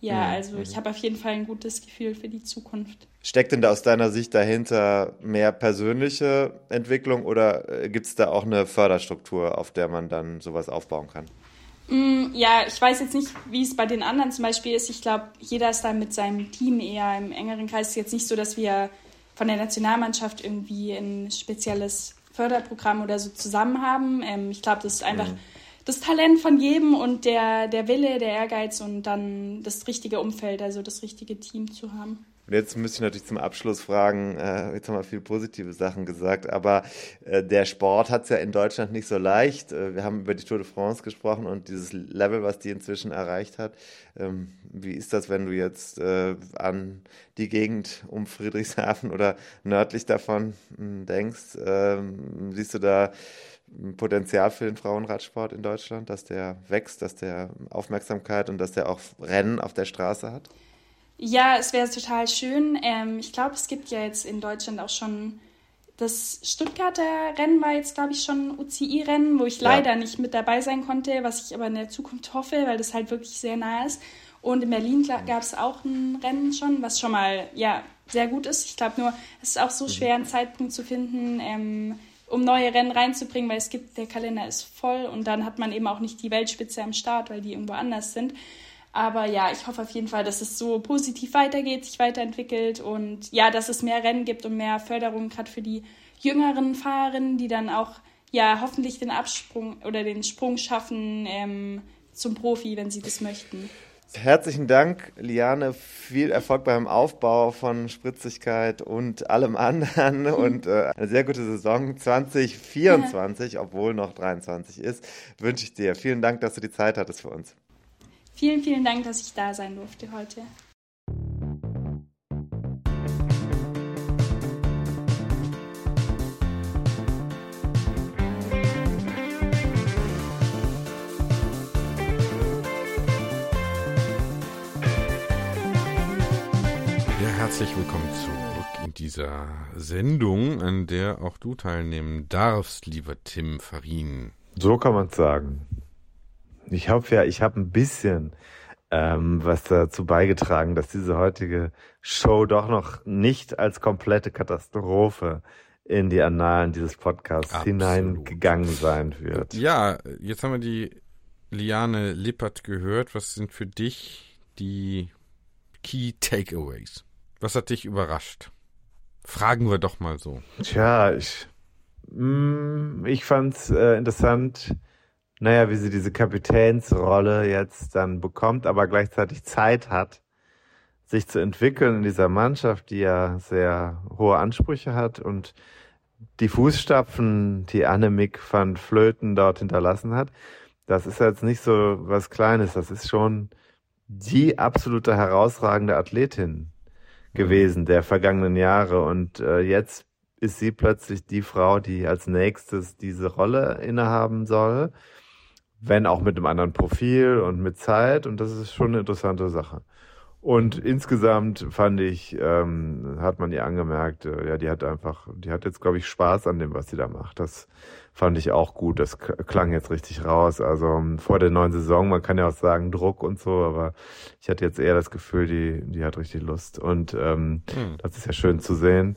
ja, also ich habe auf jeden Fall ein gutes Gefühl für die Zukunft.
Steckt denn da aus deiner Sicht dahinter mehr persönliche Entwicklung oder äh, gibt es da auch eine Förderstruktur, auf der man dann sowas aufbauen kann?
Mm, ja, ich weiß jetzt nicht, wie es bei den anderen zum Beispiel ist. Ich glaube, jeder ist da mit seinem Team eher im engeren Kreis. Es ist jetzt nicht so, dass wir von der Nationalmannschaft irgendwie ein spezielles Förderprogramm oder so zusammen haben. Ähm, ich glaube, das ist einfach mhm. das Talent von jedem und der, der Wille, der Ehrgeiz und dann das richtige Umfeld, also das richtige Team zu haben.
Und jetzt müsste ich natürlich zum Abschluss fragen, äh, jetzt haben wir viele positive Sachen gesagt, aber äh, der Sport hat es ja in Deutschland nicht so leicht. Äh, wir haben über die Tour de France gesprochen und dieses Level, was die inzwischen erreicht hat. Ähm, wie ist das, wenn du jetzt äh, an die Gegend um Friedrichshafen oder nördlich davon hm, denkst? Ähm, siehst du da Potenzial für den Frauenradsport in Deutschland, dass der wächst, dass der Aufmerksamkeit und dass der auch Rennen auf der Straße hat?
Ja, es wäre total schön. Ähm, ich glaube, es gibt ja jetzt in Deutschland auch schon das Stuttgarter Rennen war jetzt, glaube ich, schon ein UCI-Rennen, wo ich ja. leider nicht mit dabei sein konnte, was ich aber in der Zukunft hoffe, weil das halt wirklich sehr nah ist. Und in Berlin gab es auch ein Rennen schon, was schon mal ja sehr gut ist. Ich glaube nur, es ist auch so mhm. schwer, einen Zeitpunkt zu finden, ähm, um neue Rennen reinzubringen, weil es gibt, der Kalender ist voll und dann hat man eben auch nicht die Weltspitze am Start, weil die irgendwo anders sind. Aber ja, ich hoffe auf jeden Fall, dass es so positiv weitergeht, sich weiterentwickelt und ja, dass es mehr Rennen gibt und mehr Förderung gerade für die jüngeren Fahrerinnen, die dann auch ja hoffentlich den Absprung oder den Sprung schaffen ähm, zum Profi, wenn sie das möchten.
Herzlichen Dank, Liane. Viel Erfolg beim Aufbau von Spritzigkeit und allem anderen und äh, eine sehr gute Saison 2024, ja. obwohl noch 23 ist, wünsche ich dir. Vielen Dank, dass du die Zeit hattest für uns.
Vielen, vielen Dank, dass ich da sein durfte heute.
Ja, herzlich willkommen zurück in dieser Sendung, an der auch du teilnehmen darfst, lieber Tim Farin.
So kann man es sagen. Ich hoffe ja, ich habe ein bisschen ähm, was dazu beigetragen, dass diese heutige Show doch noch nicht als komplette Katastrophe in die Annalen dieses Podcasts Absolut. hineingegangen sein wird.
Ja, jetzt haben wir die Liane Lippert gehört. Was sind für dich die Key Takeaways? Was hat dich überrascht? Fragen wir doch mal so.
Tja, ich, mh, mm, ich fand's äh, interessant, naja, wie sie diese Kapitänsrolle jetzt dann bekommt, aber gleichzeitig Zeit hat, sich zu entwickeln in dieser Mannschaft, die ja sehr hohe Ansprüche hat und die Fußstapfen, die Annemiek van Flöten dort hinterlassen hat, das ist jetzt nicht so was Kleines, das ist schon die absolute herausragende Athletin gewesen der vergangenen Jahre. Und äh, jetzt ist sie plötzlich die Frau, die als nächstes diese Rolle innehaben soll wenn auch mit einem anderen Profil und mit Zeit. Und das ist schon eine interessante Sache. Und insgesamt fand ich, ähm, hat man ihr angemerkt, äh, ja, die hat einfach, die hat jetzt, glaube ich, Spaß an dem, was sie da macht. Das fand ich auch gut. Das klang jetzt richtig raus. Also ähm, vor der neuen Saison, man kann ja auch sagen Druck und so, aber ich hatte jetzt eher das Gefühl, die, die hat richtig Lust. Und ähm, mhm. das ist ja schön zu sehen.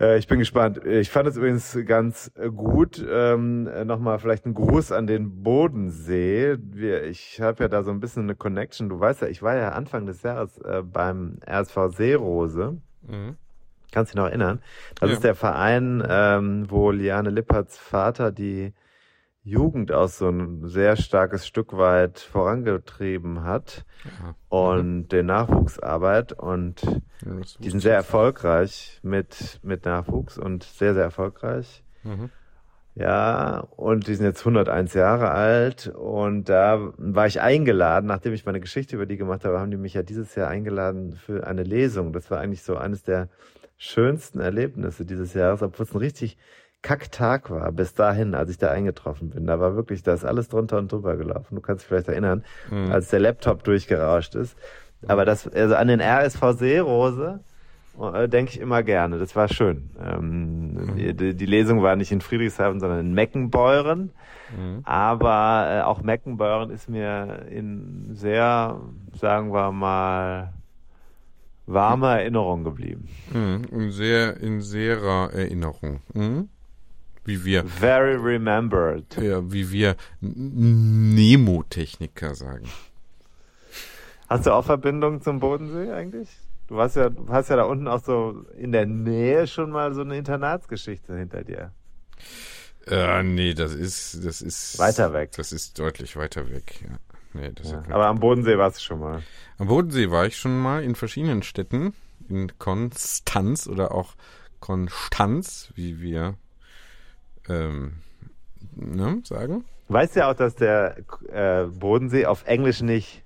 Äh, ich bin gespannt. Ich fand es übrigens ganz gut. Ähm, Nochmal vielleicht ein Gruß an den Bodensee. Wir, ich habe ja da so ein bisschen eine Connection. Du weißt ja, ich war ja Anfang des Jahres äh, beim RSV Seerose. Mhm. Kannst dich noch erinnern? Das ja. ist der Verein, ähm, wo Liane Lipperts Vater die Jugend auch so ein sehr starkes Stück weit vorangetrieben hat ja. und mhm. den Nachwuchsarbeit und ja, die sind sehr erfolgreich mit, mit Nachwuchs und sehr, sehr erfolgreich. Mhm. Ja, und die sind jetzt 101 Jahre alt und da war ich eingeladen, nachdem ich meine Geschichte über die gemacht habe, haben die mich ja dieses Jahr eingeladen für eine Lesung. Das war eigentlich so eines der schönsten Erlebnisse dieses Jahres, obwohl es ein richtig Kacktag war, bis dahin, als ich da eingetroffen bin. Da war wirklich, da ist alles drunter und drüber gelaufen. Du kannst dich vielleicht erinnern, mhm. als der Laptop durchgerauscht ist. Aber das, also an den RSV Seerose äh, denke ich immer gerne. Das war schön. Ähm, mhm. die, die, Lesung war nicht in Friedrichshafen, sondern in Meckenbeuren. Mhm. Aber äh, auch Meckenbeuren ist mir in sehr, sagen wir mal, warmer Erinnerung geblieben.
Mhm. In sehr, in sehrer Erinnerung. Mhm wie wir.
Very remembered.
Ja, wie wir Nemotechniker sagen.
Hast du auch Verbindungen zum Bodensee eigentlich? Du hast ja, du hast ja da unten auch so in der Nähe schon mal so eine Internatsgeschichte hinter dir.
Äh, nee, das ist, das ist.
Weiter weg.
Das ist deutlich weiter weg, ja. Nee,
ja, aber am Bodensee warst du schon mal.
Am Bodensee war ich schon mal in verschiedenen Städten. In Konstanz oder auch Konstanz, wie wir ähm, ne, sagen.
Weißt ja auch, dass der äh, Bodensee auf Englisch nicht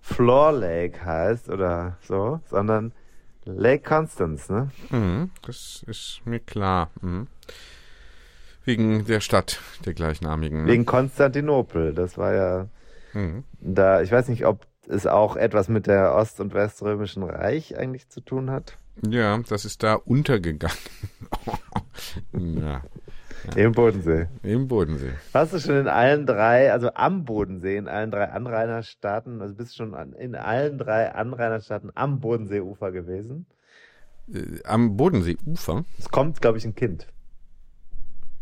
Floor Lake heißt oder so, sondern Lake Constance, ne?
Mhm, das ist mir klar. Mhm. Wegen der Stadt, der gleichnamigen.
Ne? Wegen Konstantinopel, das war ja mhm. da, ich weiß nicht, ob es auch etwas mit der Ost- und Weströmischen Reich eigentlich zu tun hat.
Ja, das ist da untergegangen.
ja. Im Bodensee.
Im Bodensee.
Warst du schon in allen drei, also am Bodensee, in allen drei Anrainerstaaten, also bist du schon in allen drei Anrainerstaaten am Bodenseeufer gewesen?
Äh, am Bodenseeufer?
Es kommt, glaube ich, ein Kind.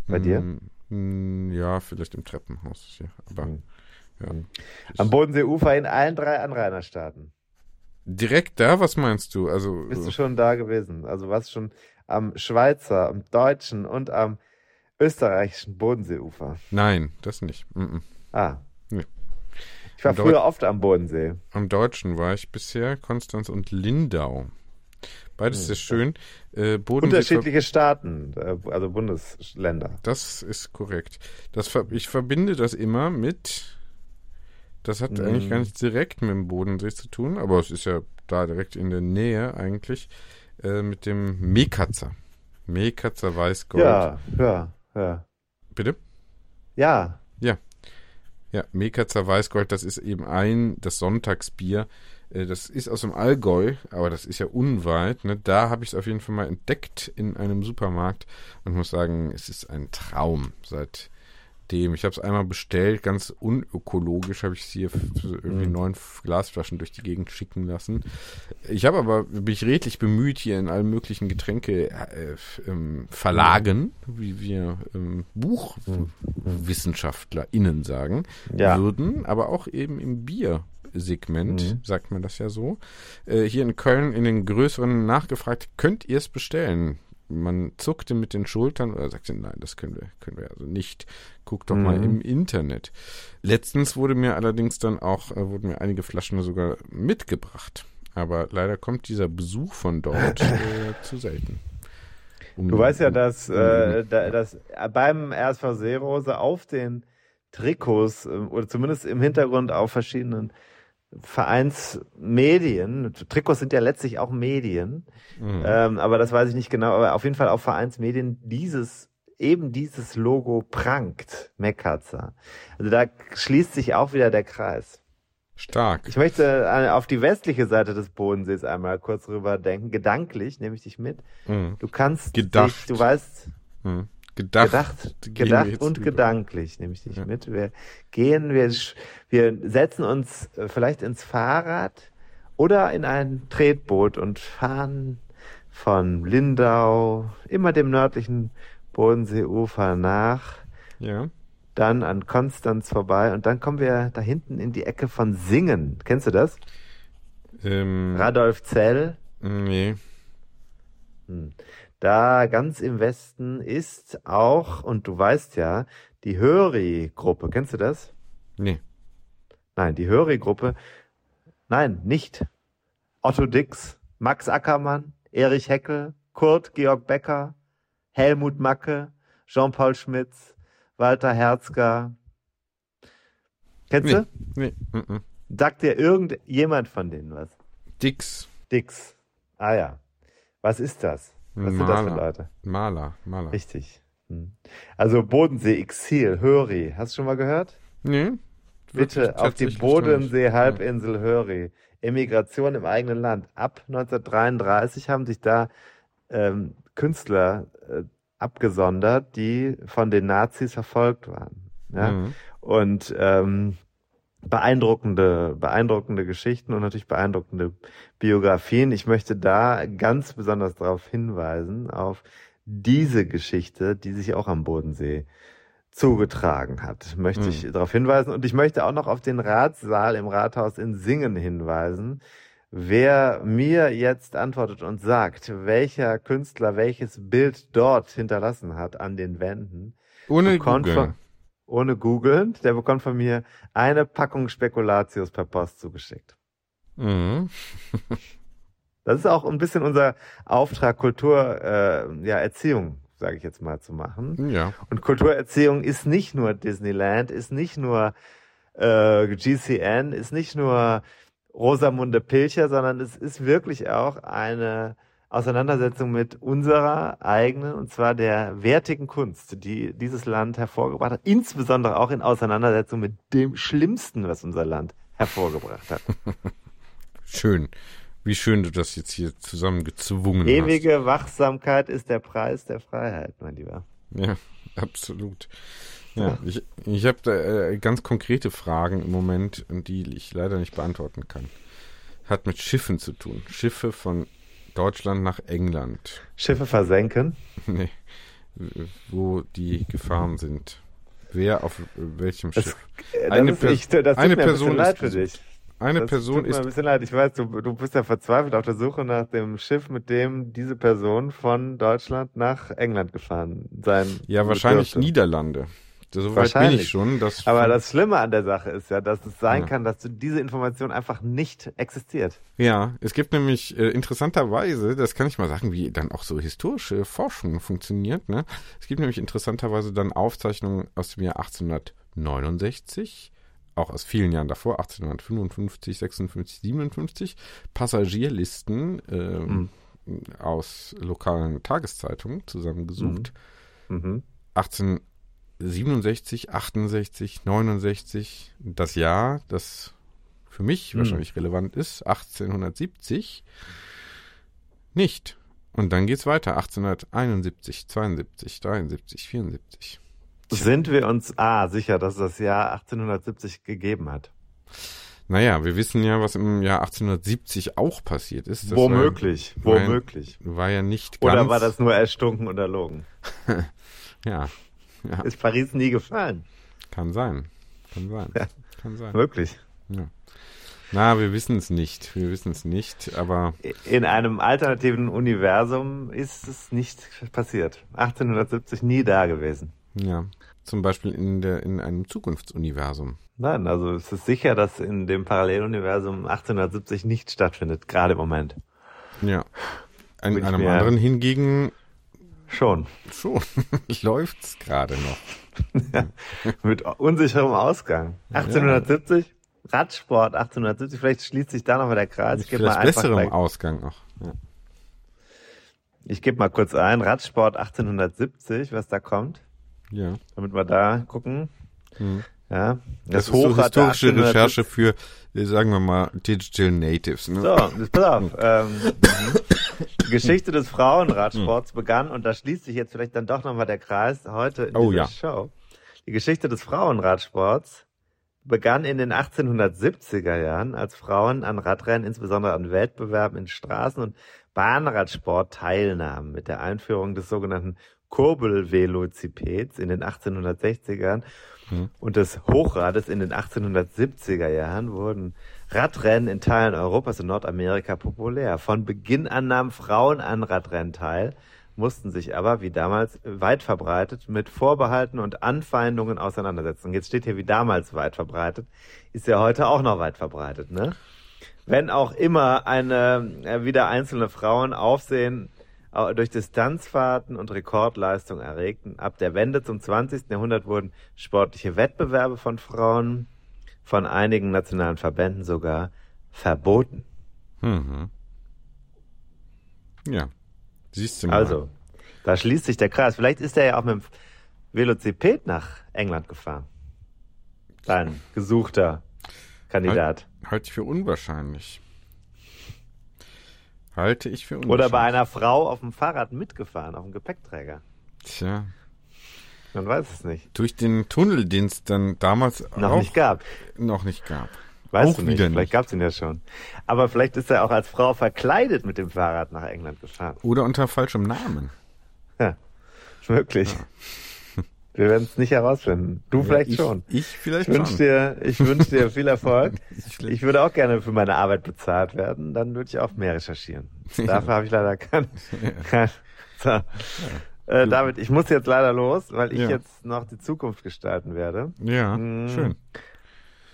Bei mm, dir?
Mm, ja, vielleicht im Treppenhaus. Hier. Aber, mm. ja.
Am Bodenseeufer in allen drei Anrainerstaaten.
Direkt da? Was meinst du? Also,
Bist du schon da gewesen? Also warst du schon am Schweizer, am Deutschen und am österreichischen Bodenseeufer?
Nein, das nicht. Mm
-mm. Ah. Nee. Ich war am früher Deu oft am Bodensee.
Am Deutschen war ich bisher, Konstanz und Lindau. Beides sehr schön.
Äh, Unterschiedliche Staaten, äh, also Bundesländer.
Das ist korrekt. Das, ich verbinde das immer mit, das hat mm. eigentlich gar nichts direkt mit dem Bodensee zu tun, aber es ist ja da direkt in der Nähe eigentlich, äh, mit dem Mekatzer. Mekatzer Weißgold.
Ja, ja. Ja.
Bitte?
Ja.
Ja. Ja, Mekatzer Weißgold, das ist eben ein, das Sonntagsbier. Äh, das ist aus dem Allgäu, aber das ist ja unweit. Ne? Da habe ich es auf jeden Fall mal entdeckt in einem Supermarkt und muss sagen, es ist ein Traum. Seit dem. Ich habe es einmal bestellt, ganz unökologisch habe ich es hier irgendwie mhm. neun Glasflaschen durch die Gegend schicken lassen. Ich habe aber mich redlich bemüht, hier in allen möglichen Getränke äh, ähm, Verlagen, wie wir ähm, BuchwissenschaftlerInnen sagen, ja. würden, aber auch eben im Bier. Segment, mhm. sagt man das ja so. Äh, hier in Köln in den größeren nachgefragt, könnt ihr es bestellen? Man zuckte mit den Schultern oder sagte, nein, das können wir, können wir also nicht. Guck doch mhm. mal im Internet. Letztens wurde mir allerdings dann auch, äh, wurden mir einige Flaschen sogar mitgebracht. Aber leider kommt dieser Besuch von dort äh, zu selten.
Um, du weißt ja, dass, um, äh, da, dass beim RSV Seerose auf den Trikots äh, oder zumindest im Hintergrund auf verschiedenen Vereinsmedien, Trikots sind ja letztlich auch Medien, mhm. ähm, aber das weiß ich nicht genau, aber auf jeden Fall auf Vereinsmedien dieses, eben dieses Logo prangt, Mekatzer. Also da schließt sich auch wieder der Kreis.
Stark.
Ich möchte äh, auf die westliche Seite des Bodensees einmal kurz rüber denken, gedanklich nehme ich dich mit. Mhm. Du kannst
Gedacht.
dich, du weißt, mhm.
Gedacht,
gedacht, gedacht und über. gedanklich nehme ich dich ja. mit. Wir gehen, wir, wir setzen uns äh, vielleicht ins Fahrrad oder in ein Tretboot und fahren von Lindau immer dem nördlichen Bodenseeufer nach.
Ja.
Dann an Konstanz vorbei und dann kommen wir da hinten in die Ecke von Singen. Kennst du das?
Ähm,
Radolf Zell?
Nee.
Hm. Da ganz im Westen ist auch, und du weißt ja, Die Höri-Gruppe, kennst du das?
Nee.
Nein, die Höri-Gruppe, nein, nicht. Otto Dix, Max Ackermann, Erich Heckel, Kurt Georg Becker, Helmut Macke, Jean-Paul Schmitz, Walter Herzger. Kennst nee, du?
Nee. Mm -mm.
Sagt dir irgendjemand von denen was?
Dix.
Dix. Ah ja. Was ist das? Was
Maler.
sind das für Leute?
Maler, Maler.
Richtig. Hm. Also Bodensee, Exil, Höri. Hast du schon mal gehört?
Nee.
Bitte auf die Bodensee-Halbinsel Höri. Emigration im eigenen Land. Ab 1933 haben sich da ähm, Künstler äh, abgesondert, die von den Nazis verfolgt waren. Ja? Mhm. Und ähm, beeindruckende, beeindruckende Geschichten und natürlich beeindruckende Biografien. Ich möchte da ganz besonders darauf hinweisen, auf diese Geschichte, die sich auch am Bodensee zugetragen hat, möchte ich mhm. darauf hinweisen. Und ich möchte auch noch auf den Ratssaal im Rathaus in Singen hinweisen. Wer mir jetzt antwortet und sagt, welcher Künstler welches Bild dort hinterlassen hat an den Wänden,
ohne Google.
Ohne googeln, der bekommt von mir eine Packung Spekulatius per Post zugeschickt.
Mhm.
das ist auch ein bisschen unser Auftrag, Kultur, äh, ja, Erziehung sage ich jetzt mal, zu machen.
Ja.
Und Kulturerziehung ist nicht nur Disneyland, ist nicht nur äh, GCN, ist nicht nur Rosamunde Pilcher, sondern es ist wirklich auch eine Auseinandersetzung mit unserer eigenen, und zwar der wertigen Kunst, die dieses Land hervorgebracht hat, insbesondere auch in Auseinandersetzung mit dem Schlimmsten, was unser Land hervorgebracht hat.
Schön. Wie schön du das jetzt hier zusammengezwungen
Ewige hast. Ewige Wachsamkeit ist der Preis der Freiheit, mein Lieber.
Ja, absolut. Ja, ich, ich habe da äh, ganz konkrete Fragen im Moment, die ich leider nicht beantworten kann. Hat mit Schiffen zu tun. Schiffe von Deutschland nach England.
Schiffe versenken?
Nee. Wo die Gefahren sind. Wer auf welchem Schiff?
Das, eine, ist, ich, das eine Person ist für dich.
Eine das Person
tut mir
ist.
ein bisschen leid. Ich weiß, du, du bist ja verzweifelt auf der Suche nach dem Schiff, mit dem diese Person von Deutschland nach England gefahren sein.
Ja, wahrscheinlich dürfte. Niederlande. So weit bin ich schon. Dass
Aber das Schlimme an der Sache ist ja, dass es sein ja. kann, dass diese Information einfach nicht existiert.
Ja, es gibt nämlich äh, interessanterweise, das kann ich mal sagen, wie dann auch so historische Forschung funktioniert. Ne? Es gibt nämlich interessanterweise dann Aufzeichnungen aus dem Jahr 1869 auch aus vielen Jahren davor, 1855, 56, 57, Passagierlisten äh, mhm. aus lokalen Tageszeitungen zusammengesucht. Mhm. mhm. 18 67, 68, 69, das Jahr, das für mich hm. wahrscheinlich relevant ist, 1870, nicht. Und dann geht es weiter, 1871, 72, 73, 74.
Sind wir uns ah, sicher, dass das Jahr 1870 gegeben hat?
Naja, wir wissen ja, was im Jahr 1870 auch passiert ist.
Das womöglich,
war,
womöglich.
War ja nicht ganz.
Oder war das nur erstunken und erlogen?
ja
ja. Ist Paris nie gefallen?
Kann sein. Kann sein. Ja. Kann sein.
Wirklich.
Ja. Na, wir wissen es nicht. Wir wissen es nicht, aber.
In einem alternativen Universum ist es nicht passiert. 1870 nie da gewesen.
Ja. Zum Beispiel in, der, in einem Zukunftsuniversum.
Nein, also es ist sicher, dass in dem Paralleluniversum 1870 nicht stattfindet, gerade im Moment.
Ja. In einem anderen hingegen
schon.
Schon. Läuft's gerade noch.
ja, mit unsicherem Ausgang. 1870, ja. Radsport 1870, vielleicht schließt sich da noch mal der Kreis.
Ich gebe mal einfach besserem bei, Ausgang noch. Ja.
Ich gebe mal kurz ein, Radsport 1870, was da kommt.
Ja.
Damit wir da gucken.
Mhm.
Ja.
Das, das ist so historische Recherche für, sagen wir mal, Digital Natives. Ne?
So, pass auf. ähm, die Geschichte des Frauenradsports mhm. begann, und da schließt sich jetzt vielleicht dann doch nochmal der Kreis heute in
oh,
dieser
ja.
Show. Die Geschichte des Frauenradsports begann in den 1870er Jahren, als Frauen an Radrennen, insbesondere an Wettbewerben in Straßen- und Bahnradsport teilnahmen, mit der Einführung des sogenannten Kurbelvelocipeds in den 1860ern mhm. und des Hochrades in den 1870er Jahren wurden Radrennen in Teilen Europas und Nordamerika populär. Von Beginn an nahmen Frauen an Radrennen teil, mussten sich aber, wie damals, weit verbreitet mit Vorbehalten und Anfeindungen auseinandersetzen. Jetzt steht hier wie damals weit verbreitet, ist ja heute auch noch weit verbreitet, ne? Wenn auch immer eine, äh, wieder einzelne Frauen Aufsehen durch Distanzfahrten und Rekordleistung erregten. Ab der Wende zum 20. Jahrhundert wurden sportliche Wettbewerbe von Frauen von einigen nationalen Verbänden sogar verboten. Mhm.
Ja, siehst du mal.
Also, da schließt sich der Kreis. Vielleicht ist er ja auch mit dem Velociped nach England gefahren. Dein gesuchter Kandidat.
Halt, halte ich für unwahrscheinlich. Halte ich für
unwahrscheinlich. Oder bei einer Frau auf dem Fahrrad mitgefahren, auf dem Gepäckträger.
Tja.
Man weiß es nicht.
Durch den Tunnel, den es dann damals
noch nicht gab.
Noch nicht gab.
Weißt auch du nicht, vielleicht gab es ihn ja schon. Aber vielleicht ist er auch als Frau verkleidet mit dem Fahrrad nach England gefahren.
Oder unter falschem Namen.
Ja, möglich. Ja. Wir werden es nicht herausfinden. Du ja, vielleicht
ich,
schon.
Ich vielleicht
ich wünsch schon. Dir, ich wünsche dir viel Erfolg. ich würde auch gerne für meine Arbeit bezahlt werden. Dann würde ich auch mehr recherchieren. Dafür habe ich leider kein... kein so. Äh, David, ich muss jetzt leider los, weil ich jetzt noch die Zukunft gestalten werde.
Ja, hm. schön.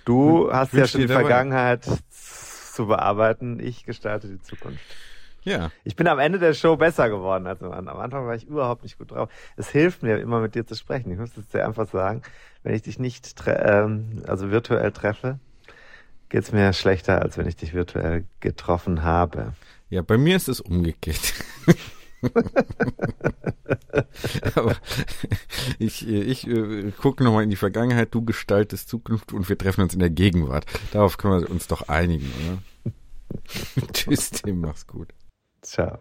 Du hast ja schon die Vergangenheit zu bearbeiten. Ich gestalte die Zukunft.
Ja.
Ich bin am Ende der Show besser geworden als am Anfang. Am Anfang war ich überhaupt nicht gut drauf. Es hilft mir immer mit dir zu sprechen. Ich muss es dir einfach sagen. Wenn ich dich nicht, ähm, also virtuell treffe, geht's mir schlechter, als wenn ich dich virtuell getroffen habe.
Ja, bei mir ist es umgekehrt. Aber ich, ich äh, gucke nochmal in die Vergangenheit, du gestaltest Zukunft und wir treffen uns in der Gegenwart. Darauf können wir uns doch einigen, oder? Tschüss, Tim, mach's gut.
Ciao.